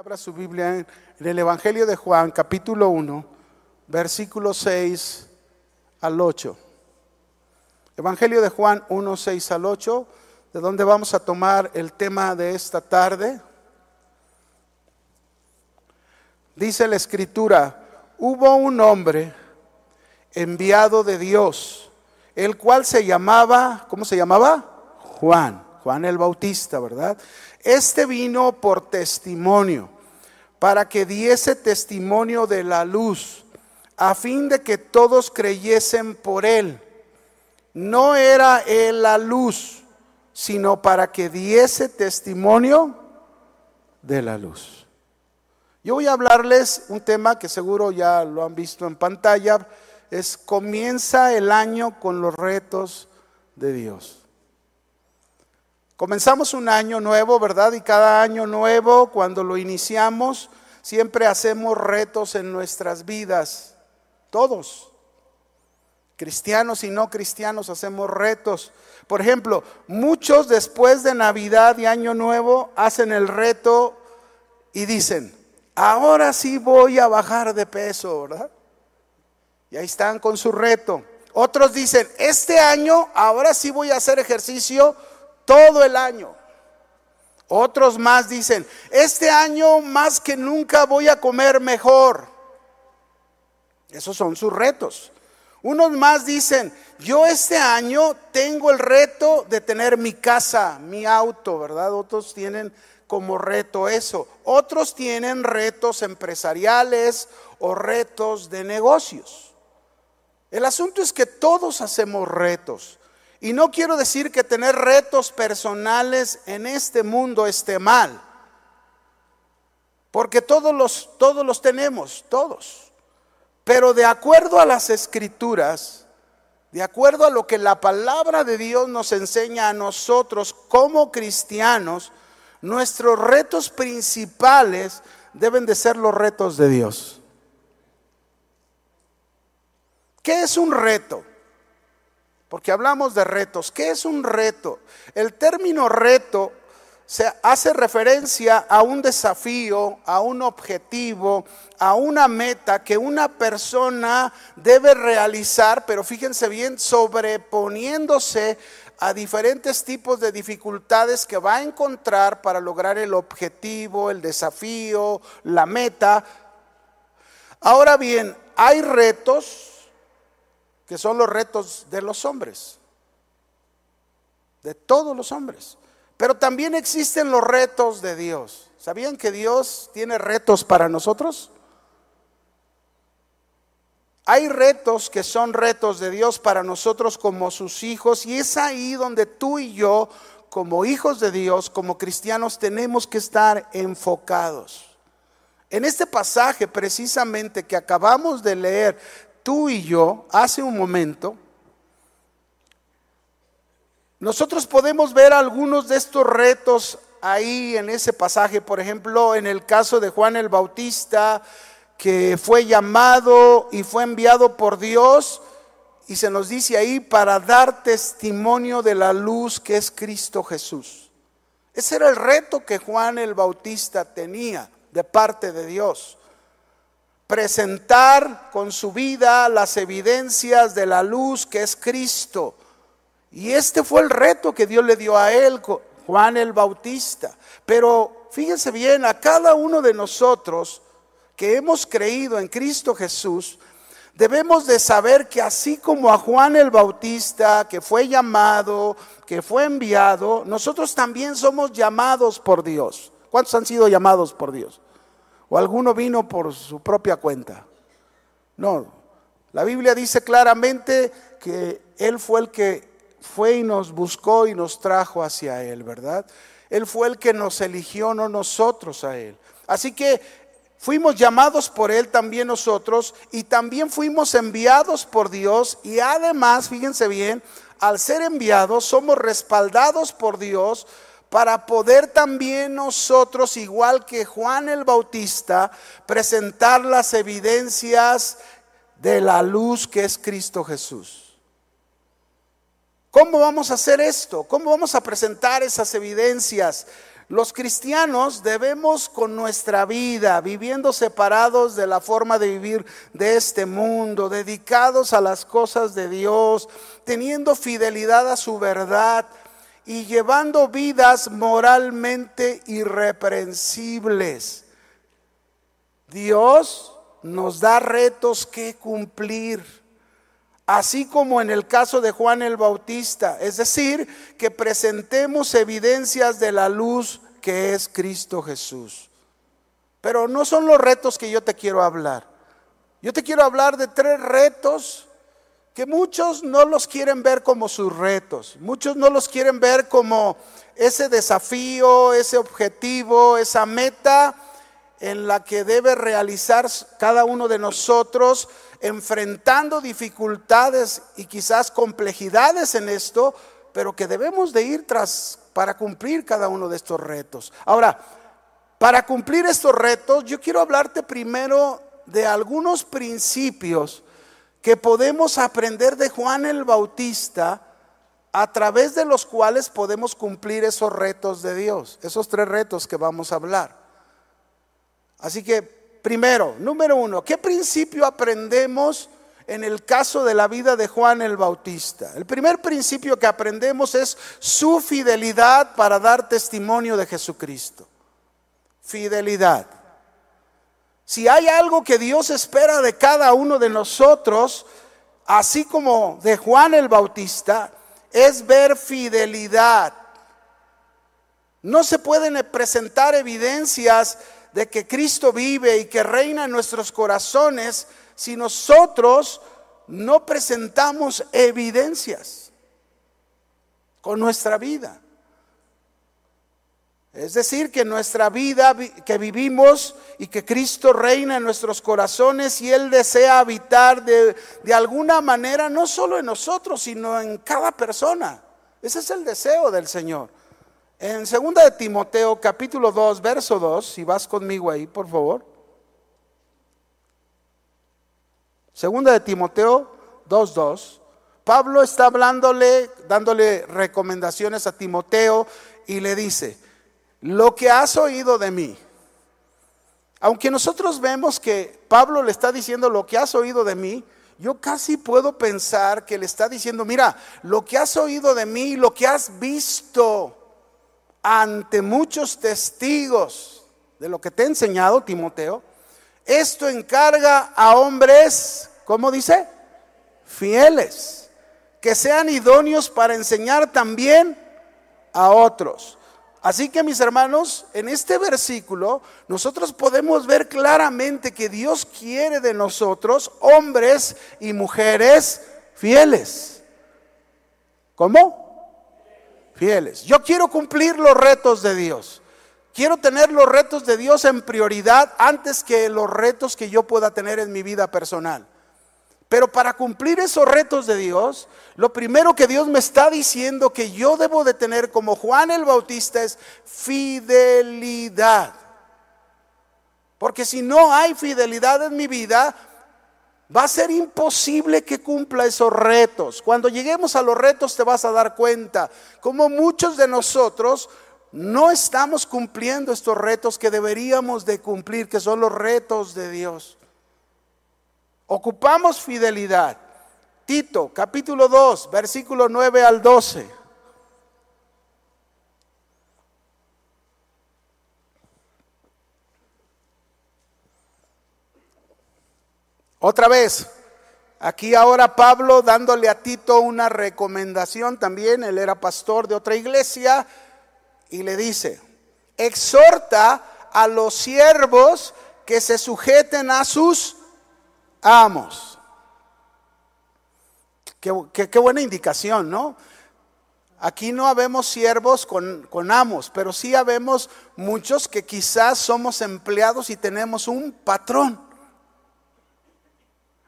Abra su Biblia en, el Evangelio de Juan, capítulo 1, versículo 6 al 8. Evangelio de Juan 1, 6 al 8, de donde vamos a tomar el tema de esta tarde. Dice la escritura, hubo un hombre enviado de Dios, el cual se llamaba, ¿cómo se llamaba? Juan, Juan el Bautista, ¿verdad? Este vino por testimonio, para que diese testimonio de la luz, a fin de que todos creyesen por él. No era él la luz, sino para que diese testimonio de la luz. Yo voy a hablarles un tema que seguro ya lo han visto en pantalla, es comienza el año con los retos de Dios. Comenzamos un año nuevo, ¿verdad? Y cada año nuevo, cuando lo iniciamos, siempre hacemos retos en nuestras vidas. Todos. Cristianos y no cristianos hacemos retos. Por ejemplo, muchos después de Navidad y Año Nuevo hacen el reto y dicen, ahora sí voy a bajar de peso, ¿verdad? Y ahí están con su reto. Otros dicen, este año ahora sí voy a hacer ejercicio todo el año. Otros más dicen, este año más que nunca voy a comer mejor. Esos son sus retos. Unos más dicen, yo este año tengo el reto de tener mi casa, mi auto, ¿verdad? Otros tienen como reto eso. Otros tienen retos empresariales o retos de negocios. El asunto es que todos hacemos retos. Y no quiero decir que tener retos personales en este mundo esté mal. Porque todos los, todos los tenemos, todos. Pero de acuerdo a las escrituras, de acuerdo a lo que la palabra de Dios nos enseña a nosotros como cristianos, nuestros retos principales deben de ser los retos de Dios. ¿Qué es un reto? Porque hablamos de retos. ¿Qué es un reto? El término reto se hace referencia a un desafío, a un objetivo, a una meta que una persona debe realizar, pero fíjense bien, sobreponiéndose a diferentes tipos de dificultades que va a encontrar para lograr el objetivo, el desafío, la meta. Ahora bien, hay retos que son los retos de los hombres, de todos los hombres. Pero también existen los retos de Dios. ¿Sabían que Dios tiene retos para nosotros? Hay retos que son retos de Dios para nosotros como sus hijos y es ahí donde tú y yo, como hijos de Dios, como cristianos, tenemos que estar enfocados. En este pasaje precisamente que acabamos de leer tú y yo hace un momento, nosotros podemos ver algunos de estos retos ahí en ese pasaje, por ejemplo, en el caso de Juan el Bautista, que fue llamado y fue enviado por Dios, y se nos dice ahí para dar testimonio de la luz que es Cristo Jesús. Ese era el reto que Juan el Bautista tenía de parte de Dios presentar con su vida las evidencias de la luz que es Cristo. Y este fue el reto que Dios le dio a él, Juan el Bautista. Pero fíjense bien, a cada uno de nosotros que hemos creído en Cristo Jesús, debemos de saber que así como a Juan el Bautista, que fue llamado, que fue enviado, nosotros también somos llamados por Dios. ¿Cuántos han sido llamados por Dios? O alguno vino por su propia cuenta. No, la Biblia dice claramente que Él fue el que fue y nos buscó y nos trajo hacia Él, ¿verdad? Él fue el que nos eligió, no nosotros a Él. Así que fuimos llamados por Él también nosotros y también fuimos enviados por Dios y además, fíjense bien, al ser enviados somos respaldados por Dios para poder también nosotros, igual que Juan el Bautista, presentar las evidencias de la luz que es Cristo Jesús. ¿Cómo vamos a hacer esto? ¿Cómo vamos a presentar esas evidencias? Los cristianos debemos con nuestra vida, viviendo separados de la forma de vivir de este mundo, dedicados a las cosas de Dios, teniendo fidelidad a su verdad y llevando vidas moralmente irreprensibles. Dios nos da retos que cumplir así como en el caso de Juan el Bautista, es decir, que presentemos evidencias de la luz que es Cristo Jesús. Pero no son los retos que yo te quiero hablar. Yo te quiero hablar de tres retos que muchos no los quieren ver como sus retos, muchos no los quieren ver como ese desafío, ese objetivo, esa meta en la que debe realizar cada uno de nosotros enfrentando dificultades y quizás complejidades en esto, pero que debemos de ir tras para cumplir cada uno de estos retos. Ahora, para cumplir estos retos, yo quiero hablarte primero de algunos principios que podemos aprender de Juan el Bautista a través de los cuales podemos cumplir esos retos de Dios, esos tres retos que vamos a hablar. Así que primero, número uno, ¿qué principio aprendemos en el caso de la vida de Juan el Bautista? El primer principio que aprendemos es su fidelidad para dar testimonio de Jesucristo. Fidelidad. Si hay algo que Dios espera de cada uno de nosotros, así como de Juan el Bautista, es ver fidelidad. No se pueden presentar evidencias de que Cristo vive y que reina en nuestros corazones si nosotros no presentamos evidencias con nuestra vida. Es decir, que nuestra vida que vivimos y que Cristo reina en nuestros corazones y Él desea habitar de, alguna manera, no solo en nosotros, sino en cada persona. Ese es el deseo del Señor. En 2 de Timoteo capítulo 2, verso 2, si vas conmigo ahí, por favor. Segunda de Timoteo 2, 2. Pablo está hablándole, dándole recomendaciones a Timoteo y le dice, lo que has oído de mí, aunque nosotros vemos que Pablo le está diciendo lo que has oído de mí, yo casi puedo pensar que le está diciendo, mira, lo que has oído de mí, lo que has visto, ante muchos testigos de lo que te he enseñado, Timoteo, esto encarga a hombres, ¿cómo dice? Fieles, que sean idóneos para enseñar también a otros. Así que mis hermanos, en este versículo nosotros podemos ver claramente que Dios quiere de nosotros hombres y mujeres fieles. ¿Cómo? fieles. Yo quiero cumplir los retos de Dios. Quiero tener los retos de Dios en prioridad antes que los retos que yo pueda tener en mi vida personal. Pero para cumplir esos retos de Dios, lo primero que Dios me está diciendo que yo debo de tener como Juan el Bautista es fidelidad. Porque si no hay fidelidad en mi vida, va a ser imposible que cumpla esos retos. Cuando lleguemos a los retos te vas a dar cuenta como muchos de nosotros no estamos cumpliendo estos retos que deberíamos de cumplir, que son los retos de Dios. Ocupamos fidelidad. Tito, capítulo 2, versículo 9 al 12. Otra vez, aquí ahora Pablo dándole a Tito una recomendación también, él era pastor de otra iglesia, y le dice, exhorta a los siervos que se sujeten a sus amos. Qué, buena indicación, ¿no? Aquí no habemos siervos con, con, amos, pero sí habemos muchos que quizás somos empleados y tenemos un patrón.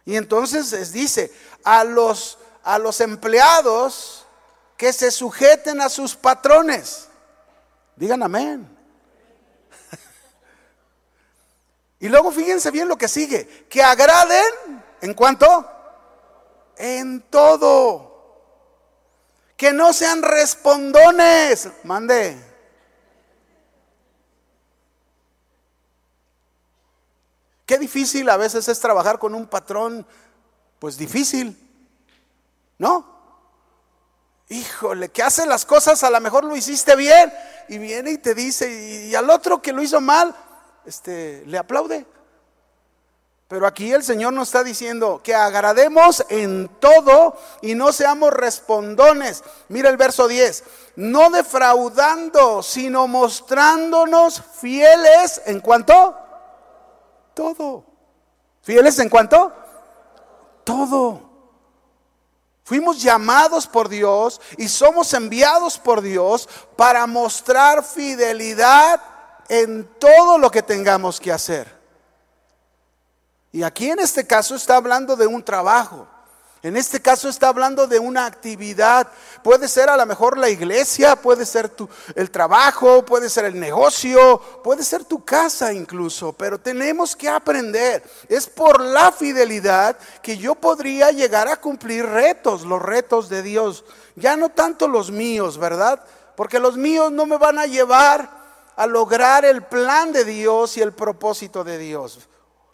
Y entonces les dice a los, a los empleados que se sujeten a sus patrones. Digan amén. y luego fíjense bien lo que sigue. Que agraden en cuanto en todo. Que no sean respondones. Mande. Qué difícil a veces es trabajar con un patrón, pues difícil, ¿no? Híjole, que hace las cosas, a lo mejor lo hiciste bien, y viene y te dice, y, y al otro que lo hizo mal, este, le aplaude. Pero aquí el Señor nos está diciendo que agrademos en todo y no seamos respondones. Mira el verso 10. No defraudando, sino mostrándonos fieles en cuanto todo. ¿Fieles en cuanto? Todo. Fuimos llamados por Dios y somos enviados por Dios para mostrar fidelidad en todo lo que tengamos que hacer. Y aquí en este caso está hablando de un trabajo. En este caso está hablando de una actividad. Puede ser a lo mejor la iglesia, puede ser el trabajo, puede ser el negocio, puede ser tu casa incluso. Pero tenemos que aprender. Es por la fidelidad que yo podría llegar a cumplir retos, los retos de Dios. Ya no tanto los míos, ¿verdad? Porque los míos no me van a llevar a lograr el plan de Dios y el propósito de Dios.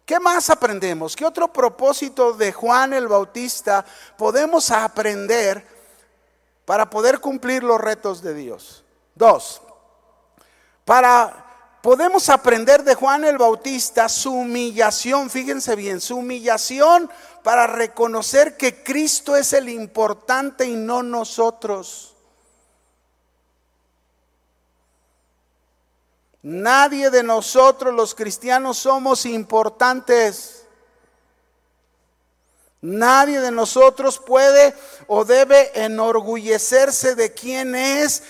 ¿Qué más aprendemos? ¿Qué otro propósito de Juan el Bautista podemos aprender para poder cumplir los retos de Dios? Dos, para podemos aprender de Juan el Bautista su humillación, fíjense bien, su humillación para reconocer que Cristo es el importante y no nosotros. Nadie de nosotros los cristianos somos importantes. Nadie de nosotros puede o debe enorgullecerse de quién es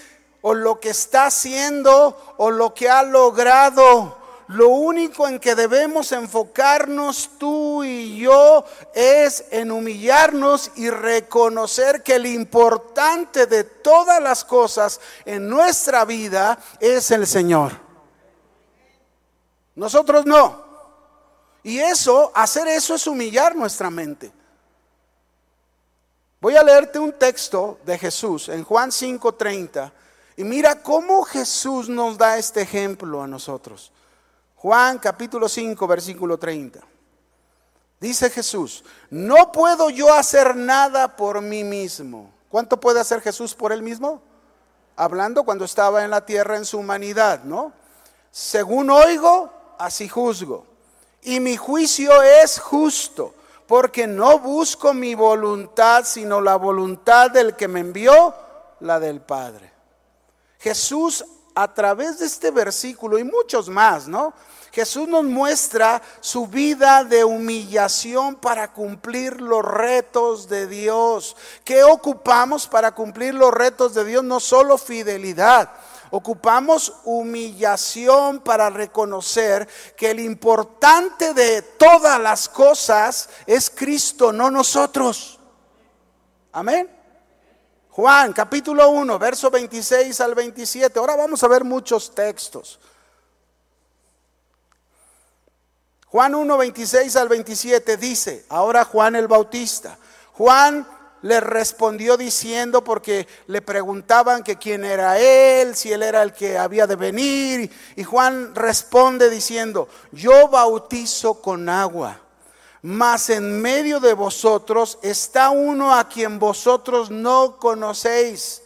o lo que está haciendo o lo que ha logrado. Lo único en que debemos enfocarnos tú y yo es en humillarnos y reconocer que el importante de todas las cosas en nuestra vida es el Señor. Nosotros no. Y eso, hacer eso es humillar nuestra mente. Voy a leerte un texto de Jesús en Juan 5:30 y mira cómo Jesús nos da este ejemplo a nosotros. Juan capítulo 5 versículo 30. Dice Jesús, no puedo yo hacer nada por mí mismo. ¿Cuánto puede hacer Jesús por él mismo? Hablando cuando estaba en la tierra en su humanidad, ¿no? Según oigo, así juzgo. Y mi juicio es justo, porque no busco mi voluntad, sino la voluntad del que me envió, la del Padre. Jesús a través de este versículo y muchos más, ¿no? Jesús nos muestra su vida de humillación para cumplir los retos de Dios. ¿Qué ocupamos para cumplir los retos de Dios? No solo fidelidad, Ocupamos humillación para reconocer que el importante de todas las cosas es Cristo, no nosotros. Amén. Juan capítulo 1, verso 26 al 27. Ahora vamos a ver muchos textos. Juan 1, 26 al 27 dice, ahora Juan el Bautista. Juan le respondió diciendo porque le preguntaban que quién era él, si él era el que había de venir. Y Juan responde diciendo, yo bautizo con agua, mas en medio de vosotros está uno a quien vosotros no conocéis.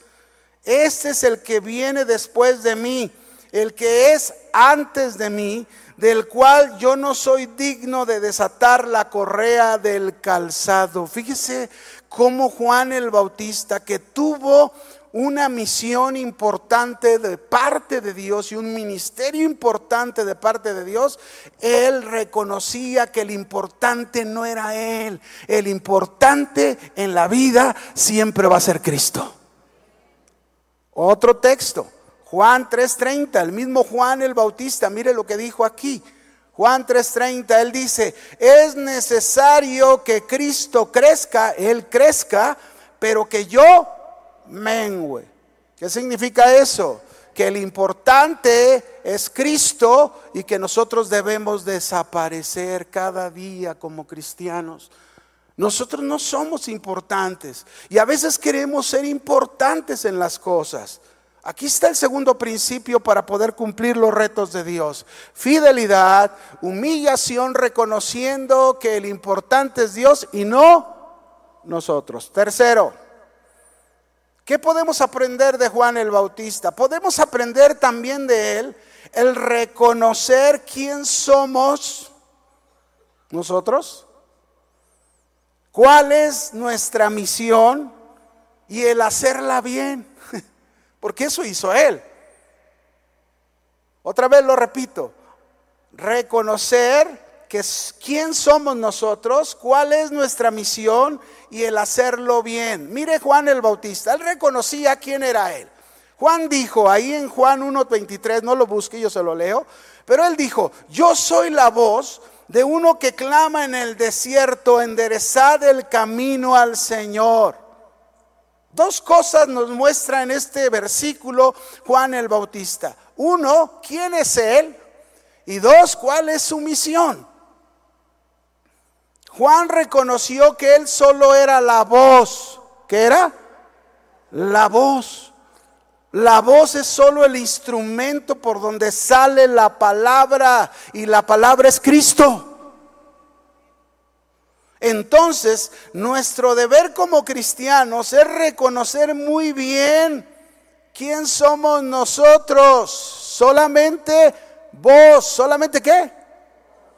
Este es el que viene después de mí, el que es antes de mí, del cual yo no soy digno de desatar la correa del calzado. Fíjese como Juan el Bautista, que tuvo una misión importante de parte de Dios y un ministerio importante de parte de Dios, él reconocía que el importante no era él, el importante en la vida siempre va a ser Cristo. Otro texto, Juan 3:30, el mismo Juan el Bautista, mire lo que dijo aquí. Juan 3:30, él dice, es necesario que Cristo crezca, Él crezca, pero que yo mengüe. ¿Qué significa eso? Que el importante es Cristo y que nosotros debemos desaparecer cada día como cristianos. Nosotros no somos importantes y a veces queremos ser importantes en las cosas. Aquí está el segundo principio para poder cumplir los retos de Dios. Fidelidad, humillación, reconociendo que el importante es Dios y no nosotros. Tercero, ¿qué podemos aprender de Juan el Bautista? Podemos aprender también de él el reconocer quién somos nosotros, cuál es nuestra misión y el hacerla bien porque eso hizo Él. Otra vez lo repito, reconocer que quién somos nosotros, cuál es nuestra misión y el hacerlo bien. Mire Juan el Bautista, él reconocía quién era Él. Juan dijo ahí en Juan 1.23, no lo busque, yo se lo leo, pero él dijo, yo soy la voz de uno que clama en el desierto, enderezad el camino al Señor. Dos cosas nos muestra en este versículo Juan el Bautista. Uno, ¿quién es Él? Y dos, ¿cuál es su misión? Juan reconoció que Él solo era la voz. ¿Qué era? La voz. La voz es solo el instrumento por donde sale la palabra y la palabra es Cristo. Entonces, nuestro deber como cristianos es reconocer muy bien quién somos nosotros. Solamente vos, solamente qué?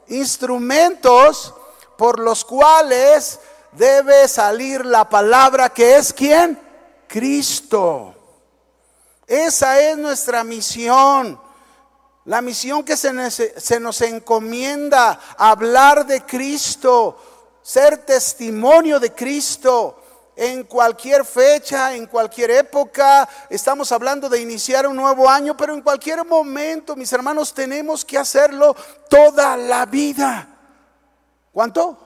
Instrumentos por los cuales debe salir la palabra que es quién? Cristo. Esa es nuestra misión. La misión que se nos, se nos encomienda, hablar de Cristo, ser testimonio de Cristo en cualquier fecha, en cualquier época. Estamos hablando de iniciar un nuevo año, pero en cualquier momento, mis hermanos, tenemos que hacerlo toda la vida. ¿Cuánto?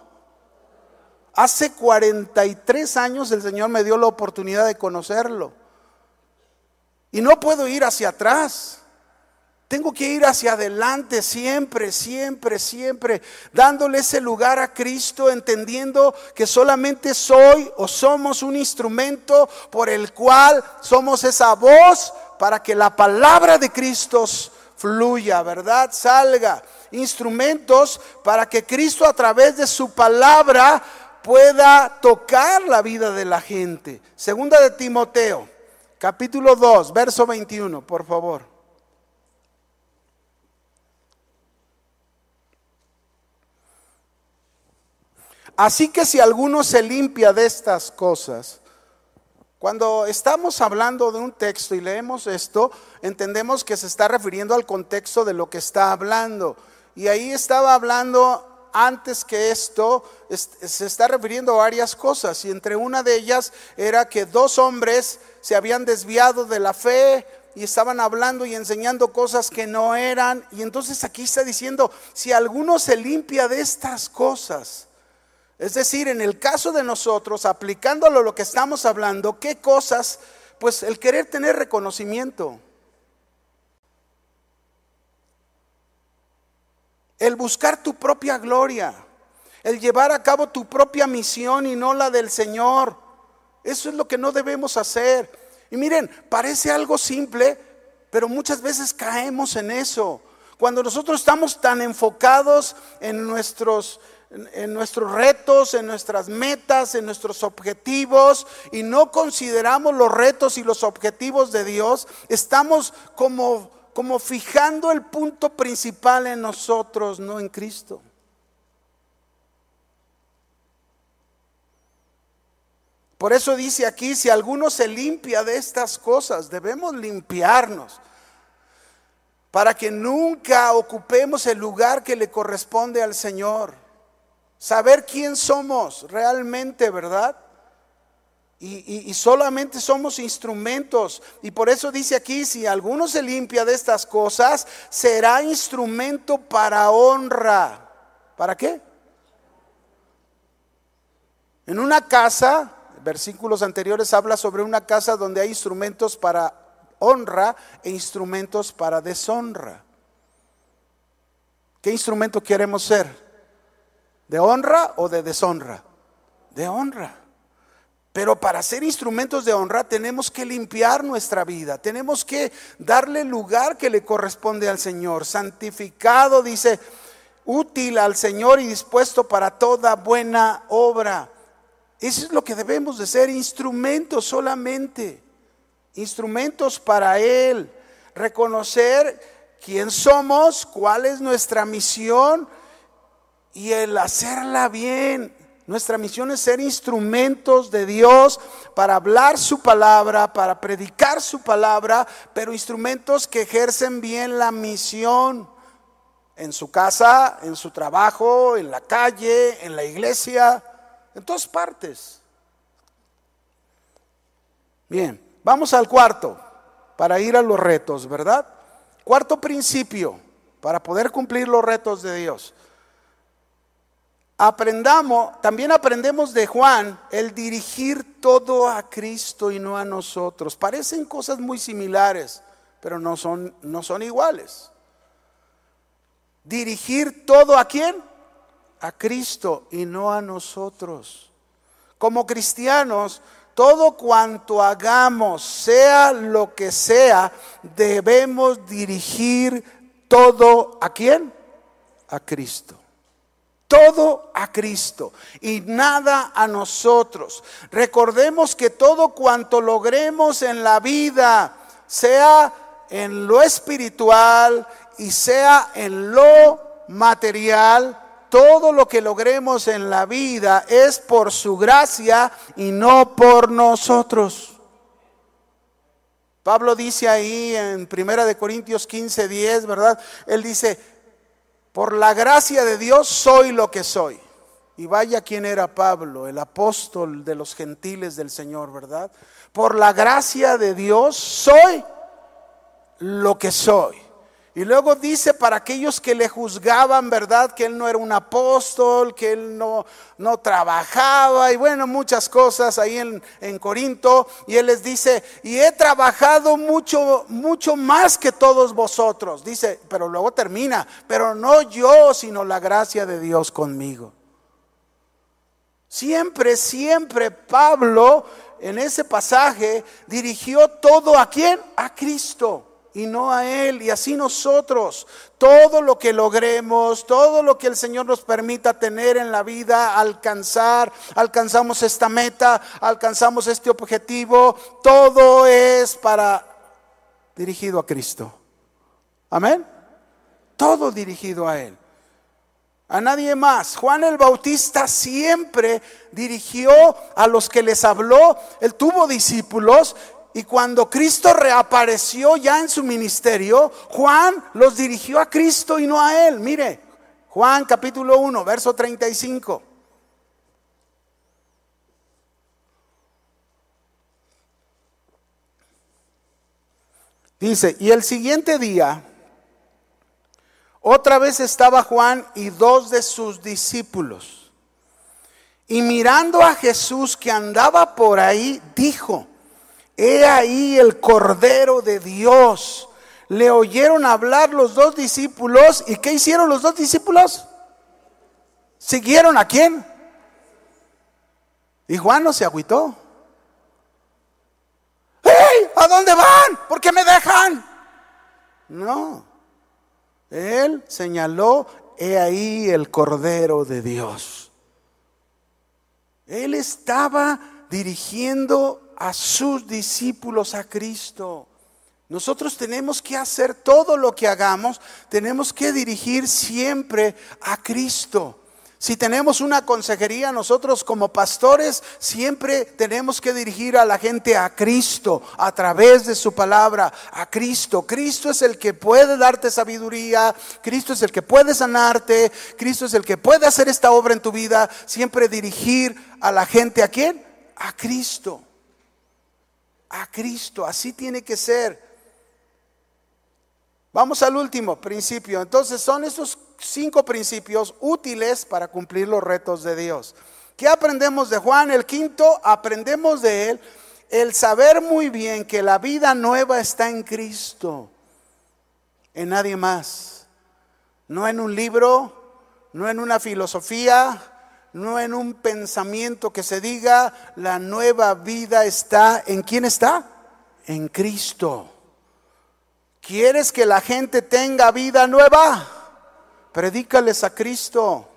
Hace 43 años el Señor me dio la oportunidad de conocerlo. Y no puedo ir hacia atrás. Tengo que ir hacia adelante siempre, siempre, siempre, dándole ese lugar a Cristo, entendiendo que solamente soy o somos un instrumento por el cual somos esa voz para que la palabra de Cristo fluya, ¿verdad? Salga. Instrumentos para que Cristo a través de su palabra pueda tocar la vida de la gente. Segunda de Timoteo, capítulo 2, verso 21, por favor. Así que si alguno se limpia de estas cosas, cuando estamos hablando de un texto y leemos esto, entendemos que se está refiriendo al contexto de lo que está hablando. Y ahí estaba hablando antes que esto, se está refiriendo a varias cosas. Y entre una de ellas era que dos hombres se habían desviado de la fe, y estaban hablando y enseñando cosas que no eran. Y entonces aquí está diciendo, si alguno se limpia de estas cosas, es decir, en el caso de nosotros, aplicándolo a lo que estamos hablando, ¿qué cosas? Pues el querer tener reconocimiento. El buscar tu propia gloria. El llevar a cabo tu propia misión y no la del Señor. Eso es lo que no debemos hacer. Y miren, parece algo simple, pero muchas veces caemos en eso. Cuando nosotros estamos tan enfocados en nuestros en, nuestros retos, en nuestras metas, en nuestros objetivos y no consideramos los retos y los objetivos de Dios, estamos como, como fijando el punto principal en nosotros, no en Cristo. Por eso dice aquí, si alguno se limpia de estas cosas, debemos limpiarnos para que nunca ocupemos el lugar que le corresponde al Señor saber quién somos realmente, ¿verdad? Y, solamente somos instrumentos. Y por eso dice aquí, si alguno se limpia de estas cosas, será instrumento para honra. ¿Para qué? En una casa, versículos anteriores habla sobre una casa donde hay instrumentos para honra e instrumentos para deshonra. ¿Qué instrumento queremos ser? ¿De honra o de deshonra? De honra. Pero para ser instrumentos de honra tenemos que limpiar nuestra vida, tenemos que darle lugar que le corresponde al Señor. Santificado, dice, útil al Señor y dispuesto para toda buena obra. Eso es lo que debemos de ser, instrumentos solamente, instrumentos para Él. Reconocer quién somos, cuál es nuestra misión y el hacerla bien. Nuestra misión es ser instrumentos de Dios para hablar su palabra, para predicar su palabra, pero instrumentos que ejercen bien la misión en su casa, en su trabajo, en la calle, en la iglesia, en todas partes. Bien, vamos al cuarto para ir a los retos, ¿verdad? Cuarto principio para poder cumplir los retos de Dios. Aprendamos, también aprendemos de Juan el dirigir todo a Cristo y no a nosotros. Parecen cosas muy similares, pero no son, no son iguales. Dirigir todo a quién? A Cristo y no a nosotros. Como cristianos, todo cuanto hagamos, sea lo que sea, debemos dirigir todo a quién? A Cristo. Todo a Cristo y nada a nosotros. Recordemos que todo cuanto logremos en la vida, sea en lo espiritual y sea en lo material, todo lo que logremos en la vida es por su gracia y no por nosotros. Pablo dice ahí en Primera de Corintios 15, 10, ¿verdad? Él dice, por la gracia de Dios soy lo que soy. Y vaya quién era Pablo, el apóstol de los gentiles del Señor, ¿verdad? Por la gracia de Dios soy lo que soy. Y luego dice para aquellos que le juzgaban, ¿verdad? Que él no era un apóstol, que él no, no trabajaba y bueno, muchas cosas ahí en, en, Corinto. Y él les dice, y he trabajado mucho, mucho más que todos vosotros. Dice, pero luego termina, pero no yo, sino la gracia de Dios conmigo. Siempre, siempre Pablo en ese pasaje dirigió todo a quién? A Cristo y no a Él. Y así nosotros, todo lo que logremos, todo lo que el Señor nos permita tener en la vida, alcanzar, alcanzamos esta meta, alcanzamos este objetivo, todo es para dirigido a Cristo. Amén. Todo dirigido a Él. A nadie más. Juan el Bautista siempre dirigió a los que les habló. Él tuvo discípulos y cuando Cristo reapareció ya en su ministerio, Juan los dirigió a Cristo y no a él. Mire, Juan capítulo 1, verso 35. Dice, y el siguiente día, otra vez estaba Juan y dos de sus discípulos. Y mirando a Jesús que andaba por ahí, dijo, He ahí el Cordero de Dios. Le oyeron hablar los dos discípulos. ¿Y qué hicieron los dos discípulos? ¿Siguieron a quién? Y Juan no se agüitó. ¡Hey! ¿A dónde van? ¿Por qué me dejan? No. Él señaló, he ahí el Cordero de Dios. Él estaba dirigiendo a sus discípulos a Cristo. Nosotros tenemos que hacer todo lo que hagamos, tenemos que dirigir siempre a Cristo. Si tenemos una consejería, nosotros como pastores siempre tenemos que dirigir a la gente a Cristo, a través de su palabra, a Cristo. Cristo es el que puede darte sabiduría, Cristo es el que puede sanarte, Cristo es el que puede hacer esta obra en tu vida. Siempre dirigir a la gente a quién? A Cristo a Cristo. Así tiene que ser. Vamos al último principio. Entonces son esos cinco principios útiles para cumplir los retos de Dios. ¿Qué aprendemos de Juan? El quinto, aprendemos de él el saber muy bien que la vida nueva está en Cristo, en nadie más. No en un libro, no en una filosofía, no en un pensamiento que se diga, la nueva vida está, ¿en quién está? En Cristo. ¿Quieres que la gente tenga vida nueva? Predícales a Cristo,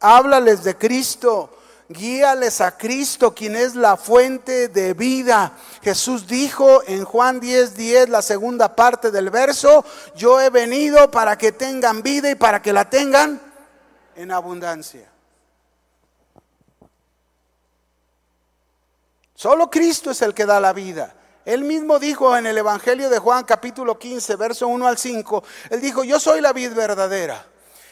háblales de Cristo, guíales a Cristo, quien es la fuente de vida. Jesús dijo en Juan 10, 10, la segunda parte del verso, yo he venido para que tengan vida y para que la tengan en abundancia. Solo Cristo es el que da la vida. Él mismo dijo en el Evangelio de Juan capítulo 15, verso 1 al 5, él dijo, yo soy la vid verdadera,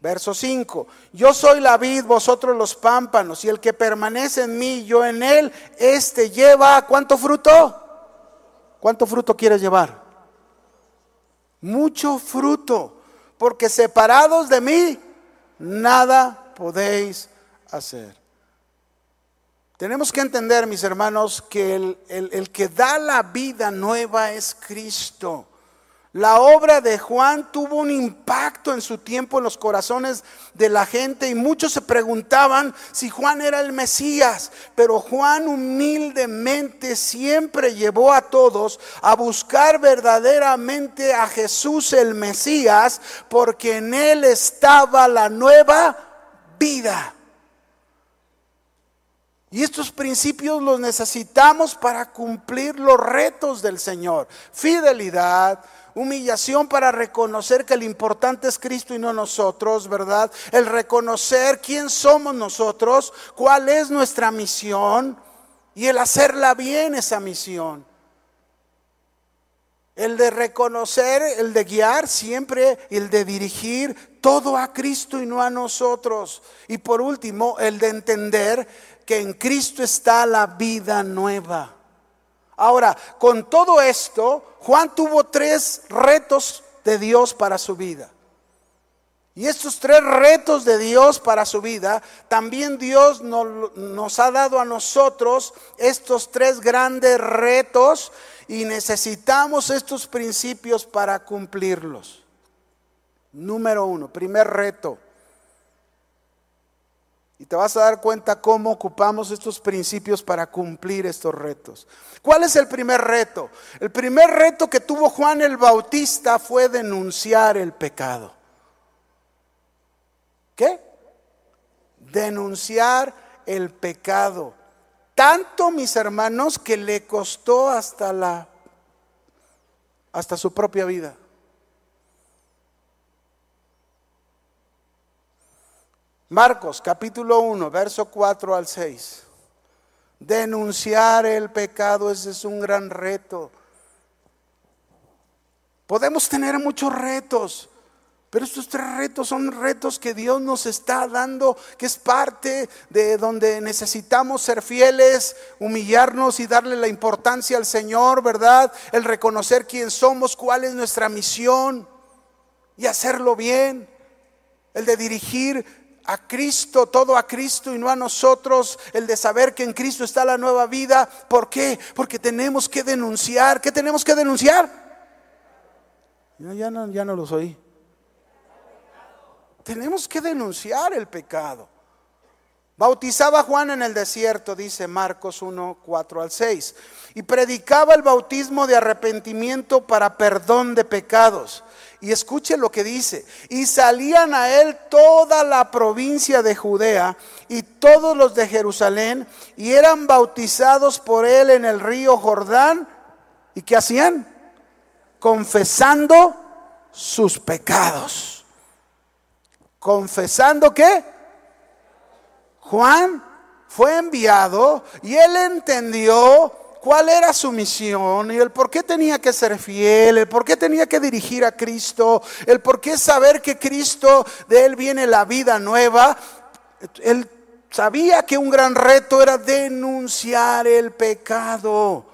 Verso 5, yo soy la vid, vosotros los pámpanos, y el que permanece en mí, yo en él, este lleva, ¿cuánto fruto? ¿Cuánto fruto quieres llevar? Mucho fruto, porque separados de mí, nada podéis hacer. Tenemos que entender, mis hermanos, que el, el que da la vida nueva es Cristo. La obra de Juan tuvo un impacto en su tiempo en los corazones de la gente y muchos se preguntaban si Juan era el Mesías, pero Juan humildemente siempre llevó a todos a buscar verdaderamente a Jesús el Mesías, porque en él estaba la nueva vida. Y estos principios los necesitamos para cumplir los retos del Señor. Fidelidad, humillación para reconocer que el importante es Cristo y no nosotros, ¿verdad? El reconocer quién somos nosotros, cuál es nuestra misión y el hacerla bien esa misión. El de reconocer, el de guiar siempre, el de dirigir todo a Cristo y no a nosotros. Y por último, el de entender que en Cristo está la vida nueva. Ahora, con todo esto, Juan tuvo tres retos de Dios para su vida. Y estos tres retos de Dios para su vida, también Dios nos, ha dado a nosotros estos tres grandes retos y necesitamos estos principios para cumplirlos. Número uno, primer reto, y te vas a dar cuenta cómo ocupamos estos principios para cumplir estos retos. ¿Cuál es el primer reto? El primer reto que tuvo Juan el Bautista fue denunciar el pecado. ¿Qué? Denunciar el pecado. Tanto, mis hermanos, que le costó hasta la hasta su propia vida. Marcos capítulo 1, verso 4 al 6. Denunciar el pecado, ese es un gran reto. Podemos tener muchos retos, pero estos tres retos son retos que Dios nos está dando, que es parte de donde necesitamos ser fieles, humillarnos y darle la importancia al Señor, ¿verdad? El reconocer quién somos, cuál es nuestra misión y hacerlo bien. El de dirigir a Cristo, todo a Cristo y no a nosotros, el de saber que en Cristo está la nueva vida. ¿Por qué? Porque tenemos que denunciar. ¿Qué tenemos que denunciar? ya, no, ya no los oí. Tenemos que denunciar el pecado. Bautizaba Juan en el desierto, dice Marcos 1, 4 al 6, y predicaba el bautismo de arrepentimiento para perdón de pecados. Y escuche lo que dice. Y salían a él toda la provincia de Judea y todos los de Jerusalén y eran bautizados por él en el río Jordán. ¿Y qué hacían? Confesando sus pecados. ¿Confesando qué? Juan fue enviado y él entendió cuál era su misión y el por qué tenía que ser fiel, el por qué tenía que dirigir a Cristo, el por qué saber que Cristo, de Él viene la vida nueva. Él sabía que un gran reto era denunciar el pecado.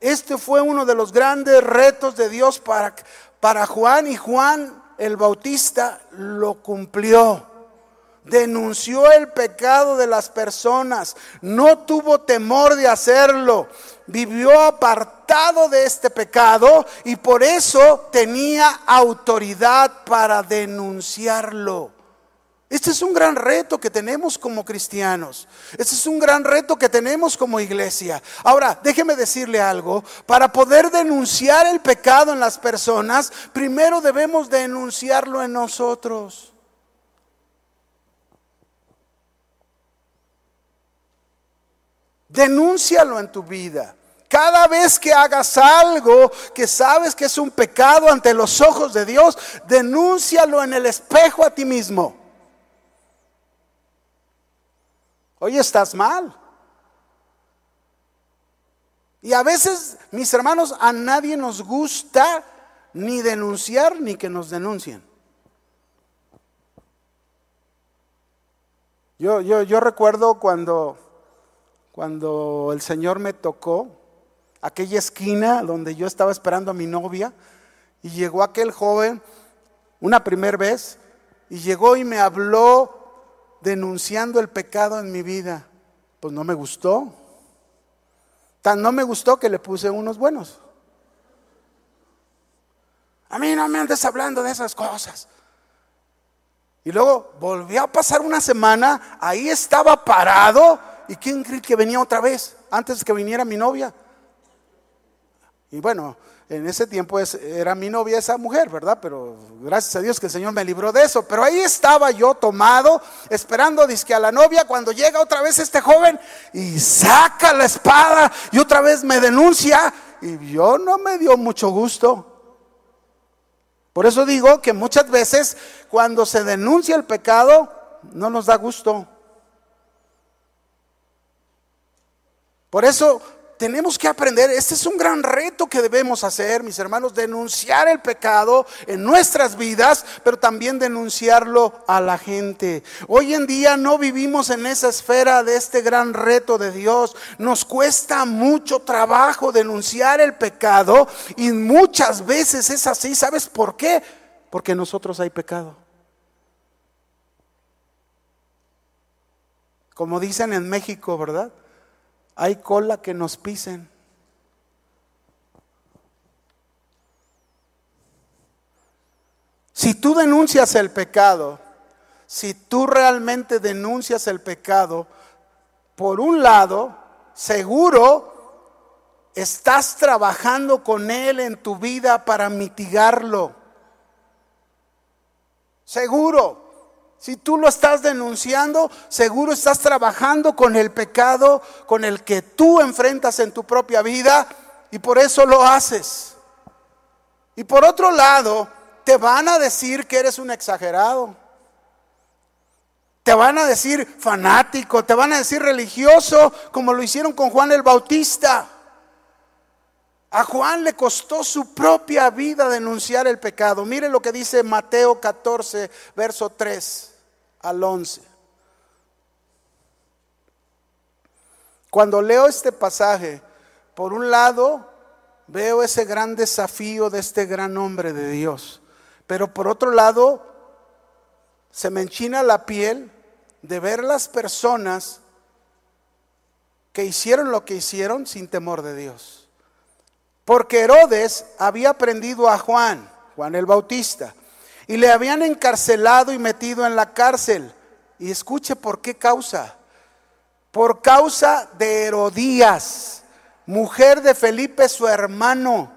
Este fue uno de los grandes retos de Dios para, para Juan y Juan el Bautista lo cumplió. Denunció el pecado de las personas, no tuvo temor de hacerlo, vivió apartado de este pecado y por eso tenía autoridad para denunciarlo. Este es un gran reto que tenemos como cristianos. Este es un gran reto que tenemos como iglesia. Ahora, déjeme decirle algo. Para poder denunciar el pecado en las personas, primero debemos denunciarlo en nosotros. Denúncialo en tu vida. Cada vez que hagas algo que sabes que es un pecado ante los ojos de Dios, denúncialo en el espejo a ti mismo. Hoy estás mal. Y a veces, mis hermanos, a nadie nos gusta ni denunciar ni que nos denuncien. Yo, yo, yo recuerdo cuando, cuando el Señor me tocó aquella esquina donde yo estaba esperando a mi novia y llegó aquel joven una primera vez y llegó y me habló denunciando el pecado en mi vida. Pues no me gustó. Tan no me gustó que le puse unos buenos. A mí no me andes hablando de esas cosas. Y luego volvió a pasar una semana, ahí estaba parado. ¿Y quién cree que venía otra vez? Antes que viniera mi novia. Y bueno, en ese tiempo era mi novia esa mujer, ¿verdad? Pero gracias a Dios que el Señor me libró de eso. Pero ahí estaba yo tomado, esperando disque a la novia, cuando llega otra vez este joven y saca la espada y otra vez me denuncia. Y yo no me dio mucho gusto. Por eso digo que muchas veces cuando se denuncia el pecado, no nos da gusto. Por eso tenemos que aprender, este es un gran reto que debemos hacer, mis hermanos, denunciar el pecado en nuestras vidas, pero también denunciarlo a la gente. Hoy en día no vivimos en esa esfera de este gran reto de Dios. Nos cuesta mucho trabajo denunciar el pecado y muchas veces es así. ¿Sabes por qué? Porque nosotros hay pecado. Como dicen en México, ¿verdad? Hay cola que nos pisen. Si tú denuncias el pecado, si tú realmente denuncias el pecado, por un lado, seguro estás trabajando con él en tu vida para mitigarlo. Seguro. Si tú lo estás denunciando, seguro estás trabajando con el pecado con el que tú enfrentas en tu propia vida y por eso lo haces. Y por otro lado, te van a decir que eres un exagerado. Te van a decir fanático, te van a decir religioso, como lo hicieron con Juan el Bautista. A Juan le costó su propia vida denunciar el pecado. Mire lo que dice Mateo 14, verso 3 al 11. Cuando leo este pasaje, por un lado veo ese gran desafío de este gran hombre de Dios, pero por otro lado se me enchina la piel de ver las personas que hicieron lo que hicieron sin temor de Dios. Porque Herodes había prendido a Juan, Juan el Bautista, y le habían encarcelado y metido en la cárcel. Y escuche por qué causa. Por causa de Herodías, mujer de Felipe su hermano.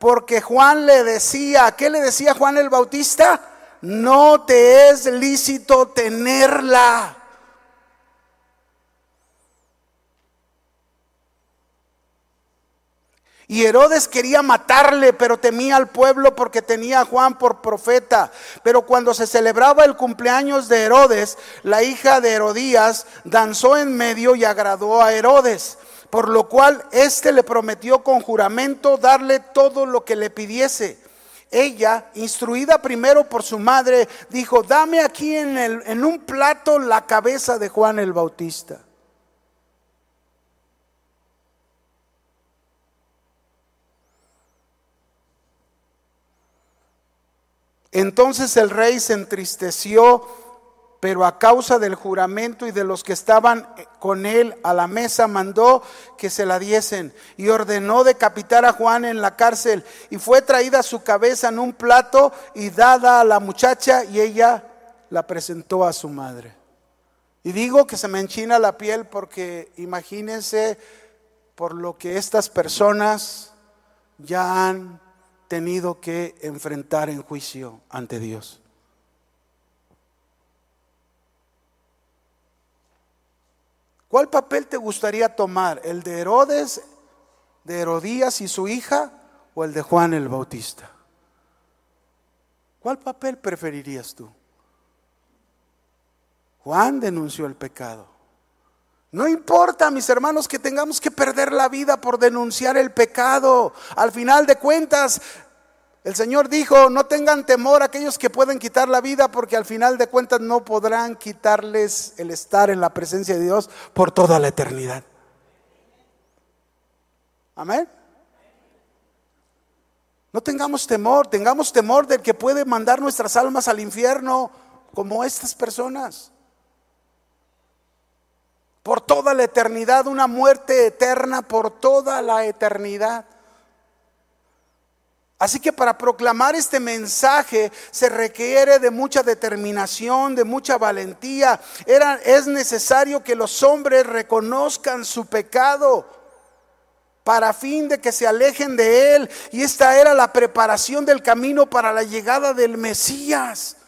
Porque Juan le decía, ¿qué le decía Juan el Bautista? No te es lícito tenerla. Y Herodes quería matarle, pero temía al pueblo porque tenía a Juan por profeta. Pero cuando se celebraba el cumpleaños de Herodes, la hija de Herodías danzó en medio y agradó a Herodes, por lo cual éste le prometió con juramento darle todo lo que le pidiese. ella, instruida primero por su madre, dijo, dame aquí en, el, en un plato la cabeza de Juan el Bautista. Entonces el rey se entristeció, pero a causa del juramento y de los que estaban con él a la mesa, mandó que se la diesen y ordenó decapitar a Juan en la cárcel. Y fue traída su cabeza en un plato y dada a la muchacha y ella la presentó a su madre. Y digo que se me enchina la piel porque imagínense por lo que estas personas ya han tenido que enfrentar en juicio ante Dios. ¿Cuál papel te gustaría tomar? ¿El de Herodes, de Herodías y su hija o el de Juan el Bautista? ¿Cuál papel preferirías tú? Juan denunció el pecado. No importa, mis hermanos, que tengamos que perder la vida por denunciar el pecado. Al final de cuentas, el Señor dijo, no tengan temor aquellos que pueden quitar la vida, porque al final de cuentas no podrán quitarles el estar en la presencia de Dios por toda la eternidad. Amén. No tengamos temor, tengamos temor del que puede mandar nuestras almas al infierno, como estas personas por toda la eternidad, una muerte eterna por toda la eternidad. Así que para proclamar este mensaje se requiere de mucha determinación, de mucha valentía. Era, es necesario que los hombres reconozcan su pecado para fin de que se alejen de él. Y esta era la preparación del camino para la llegada del Mesías.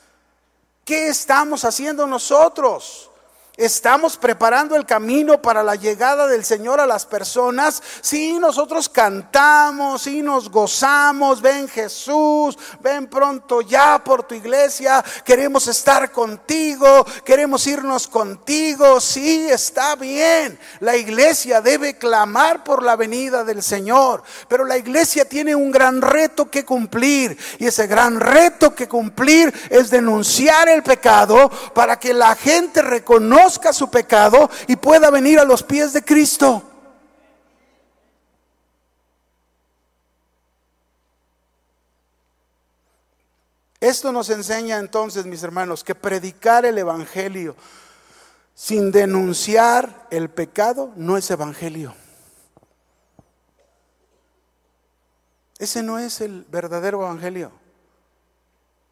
¿Qué estamos haciendo nosotros? Estamos preparando el camino para la llegada del Señor a las personas. Si nosotros cantamos, y nos gozamos, ven Jesús, ven pronto ya por tu iglesia, queremos estar contigo, queremos irnos contigo. Sí, está bien. La iglesia debe clamar por la venida del Señor, pero la iglesia tiene un gran reto que cumplir y ese gran reto que cumplir es denunciar el pecado para que la gente reconozca su pecado y pueda venir a los pies de Cristo. Esto nos enseña entonces, mis hermanos, que predicar el Evangelio sin denunciar el pecado no es Evangelio. Ese no es el verdadero Evangelio.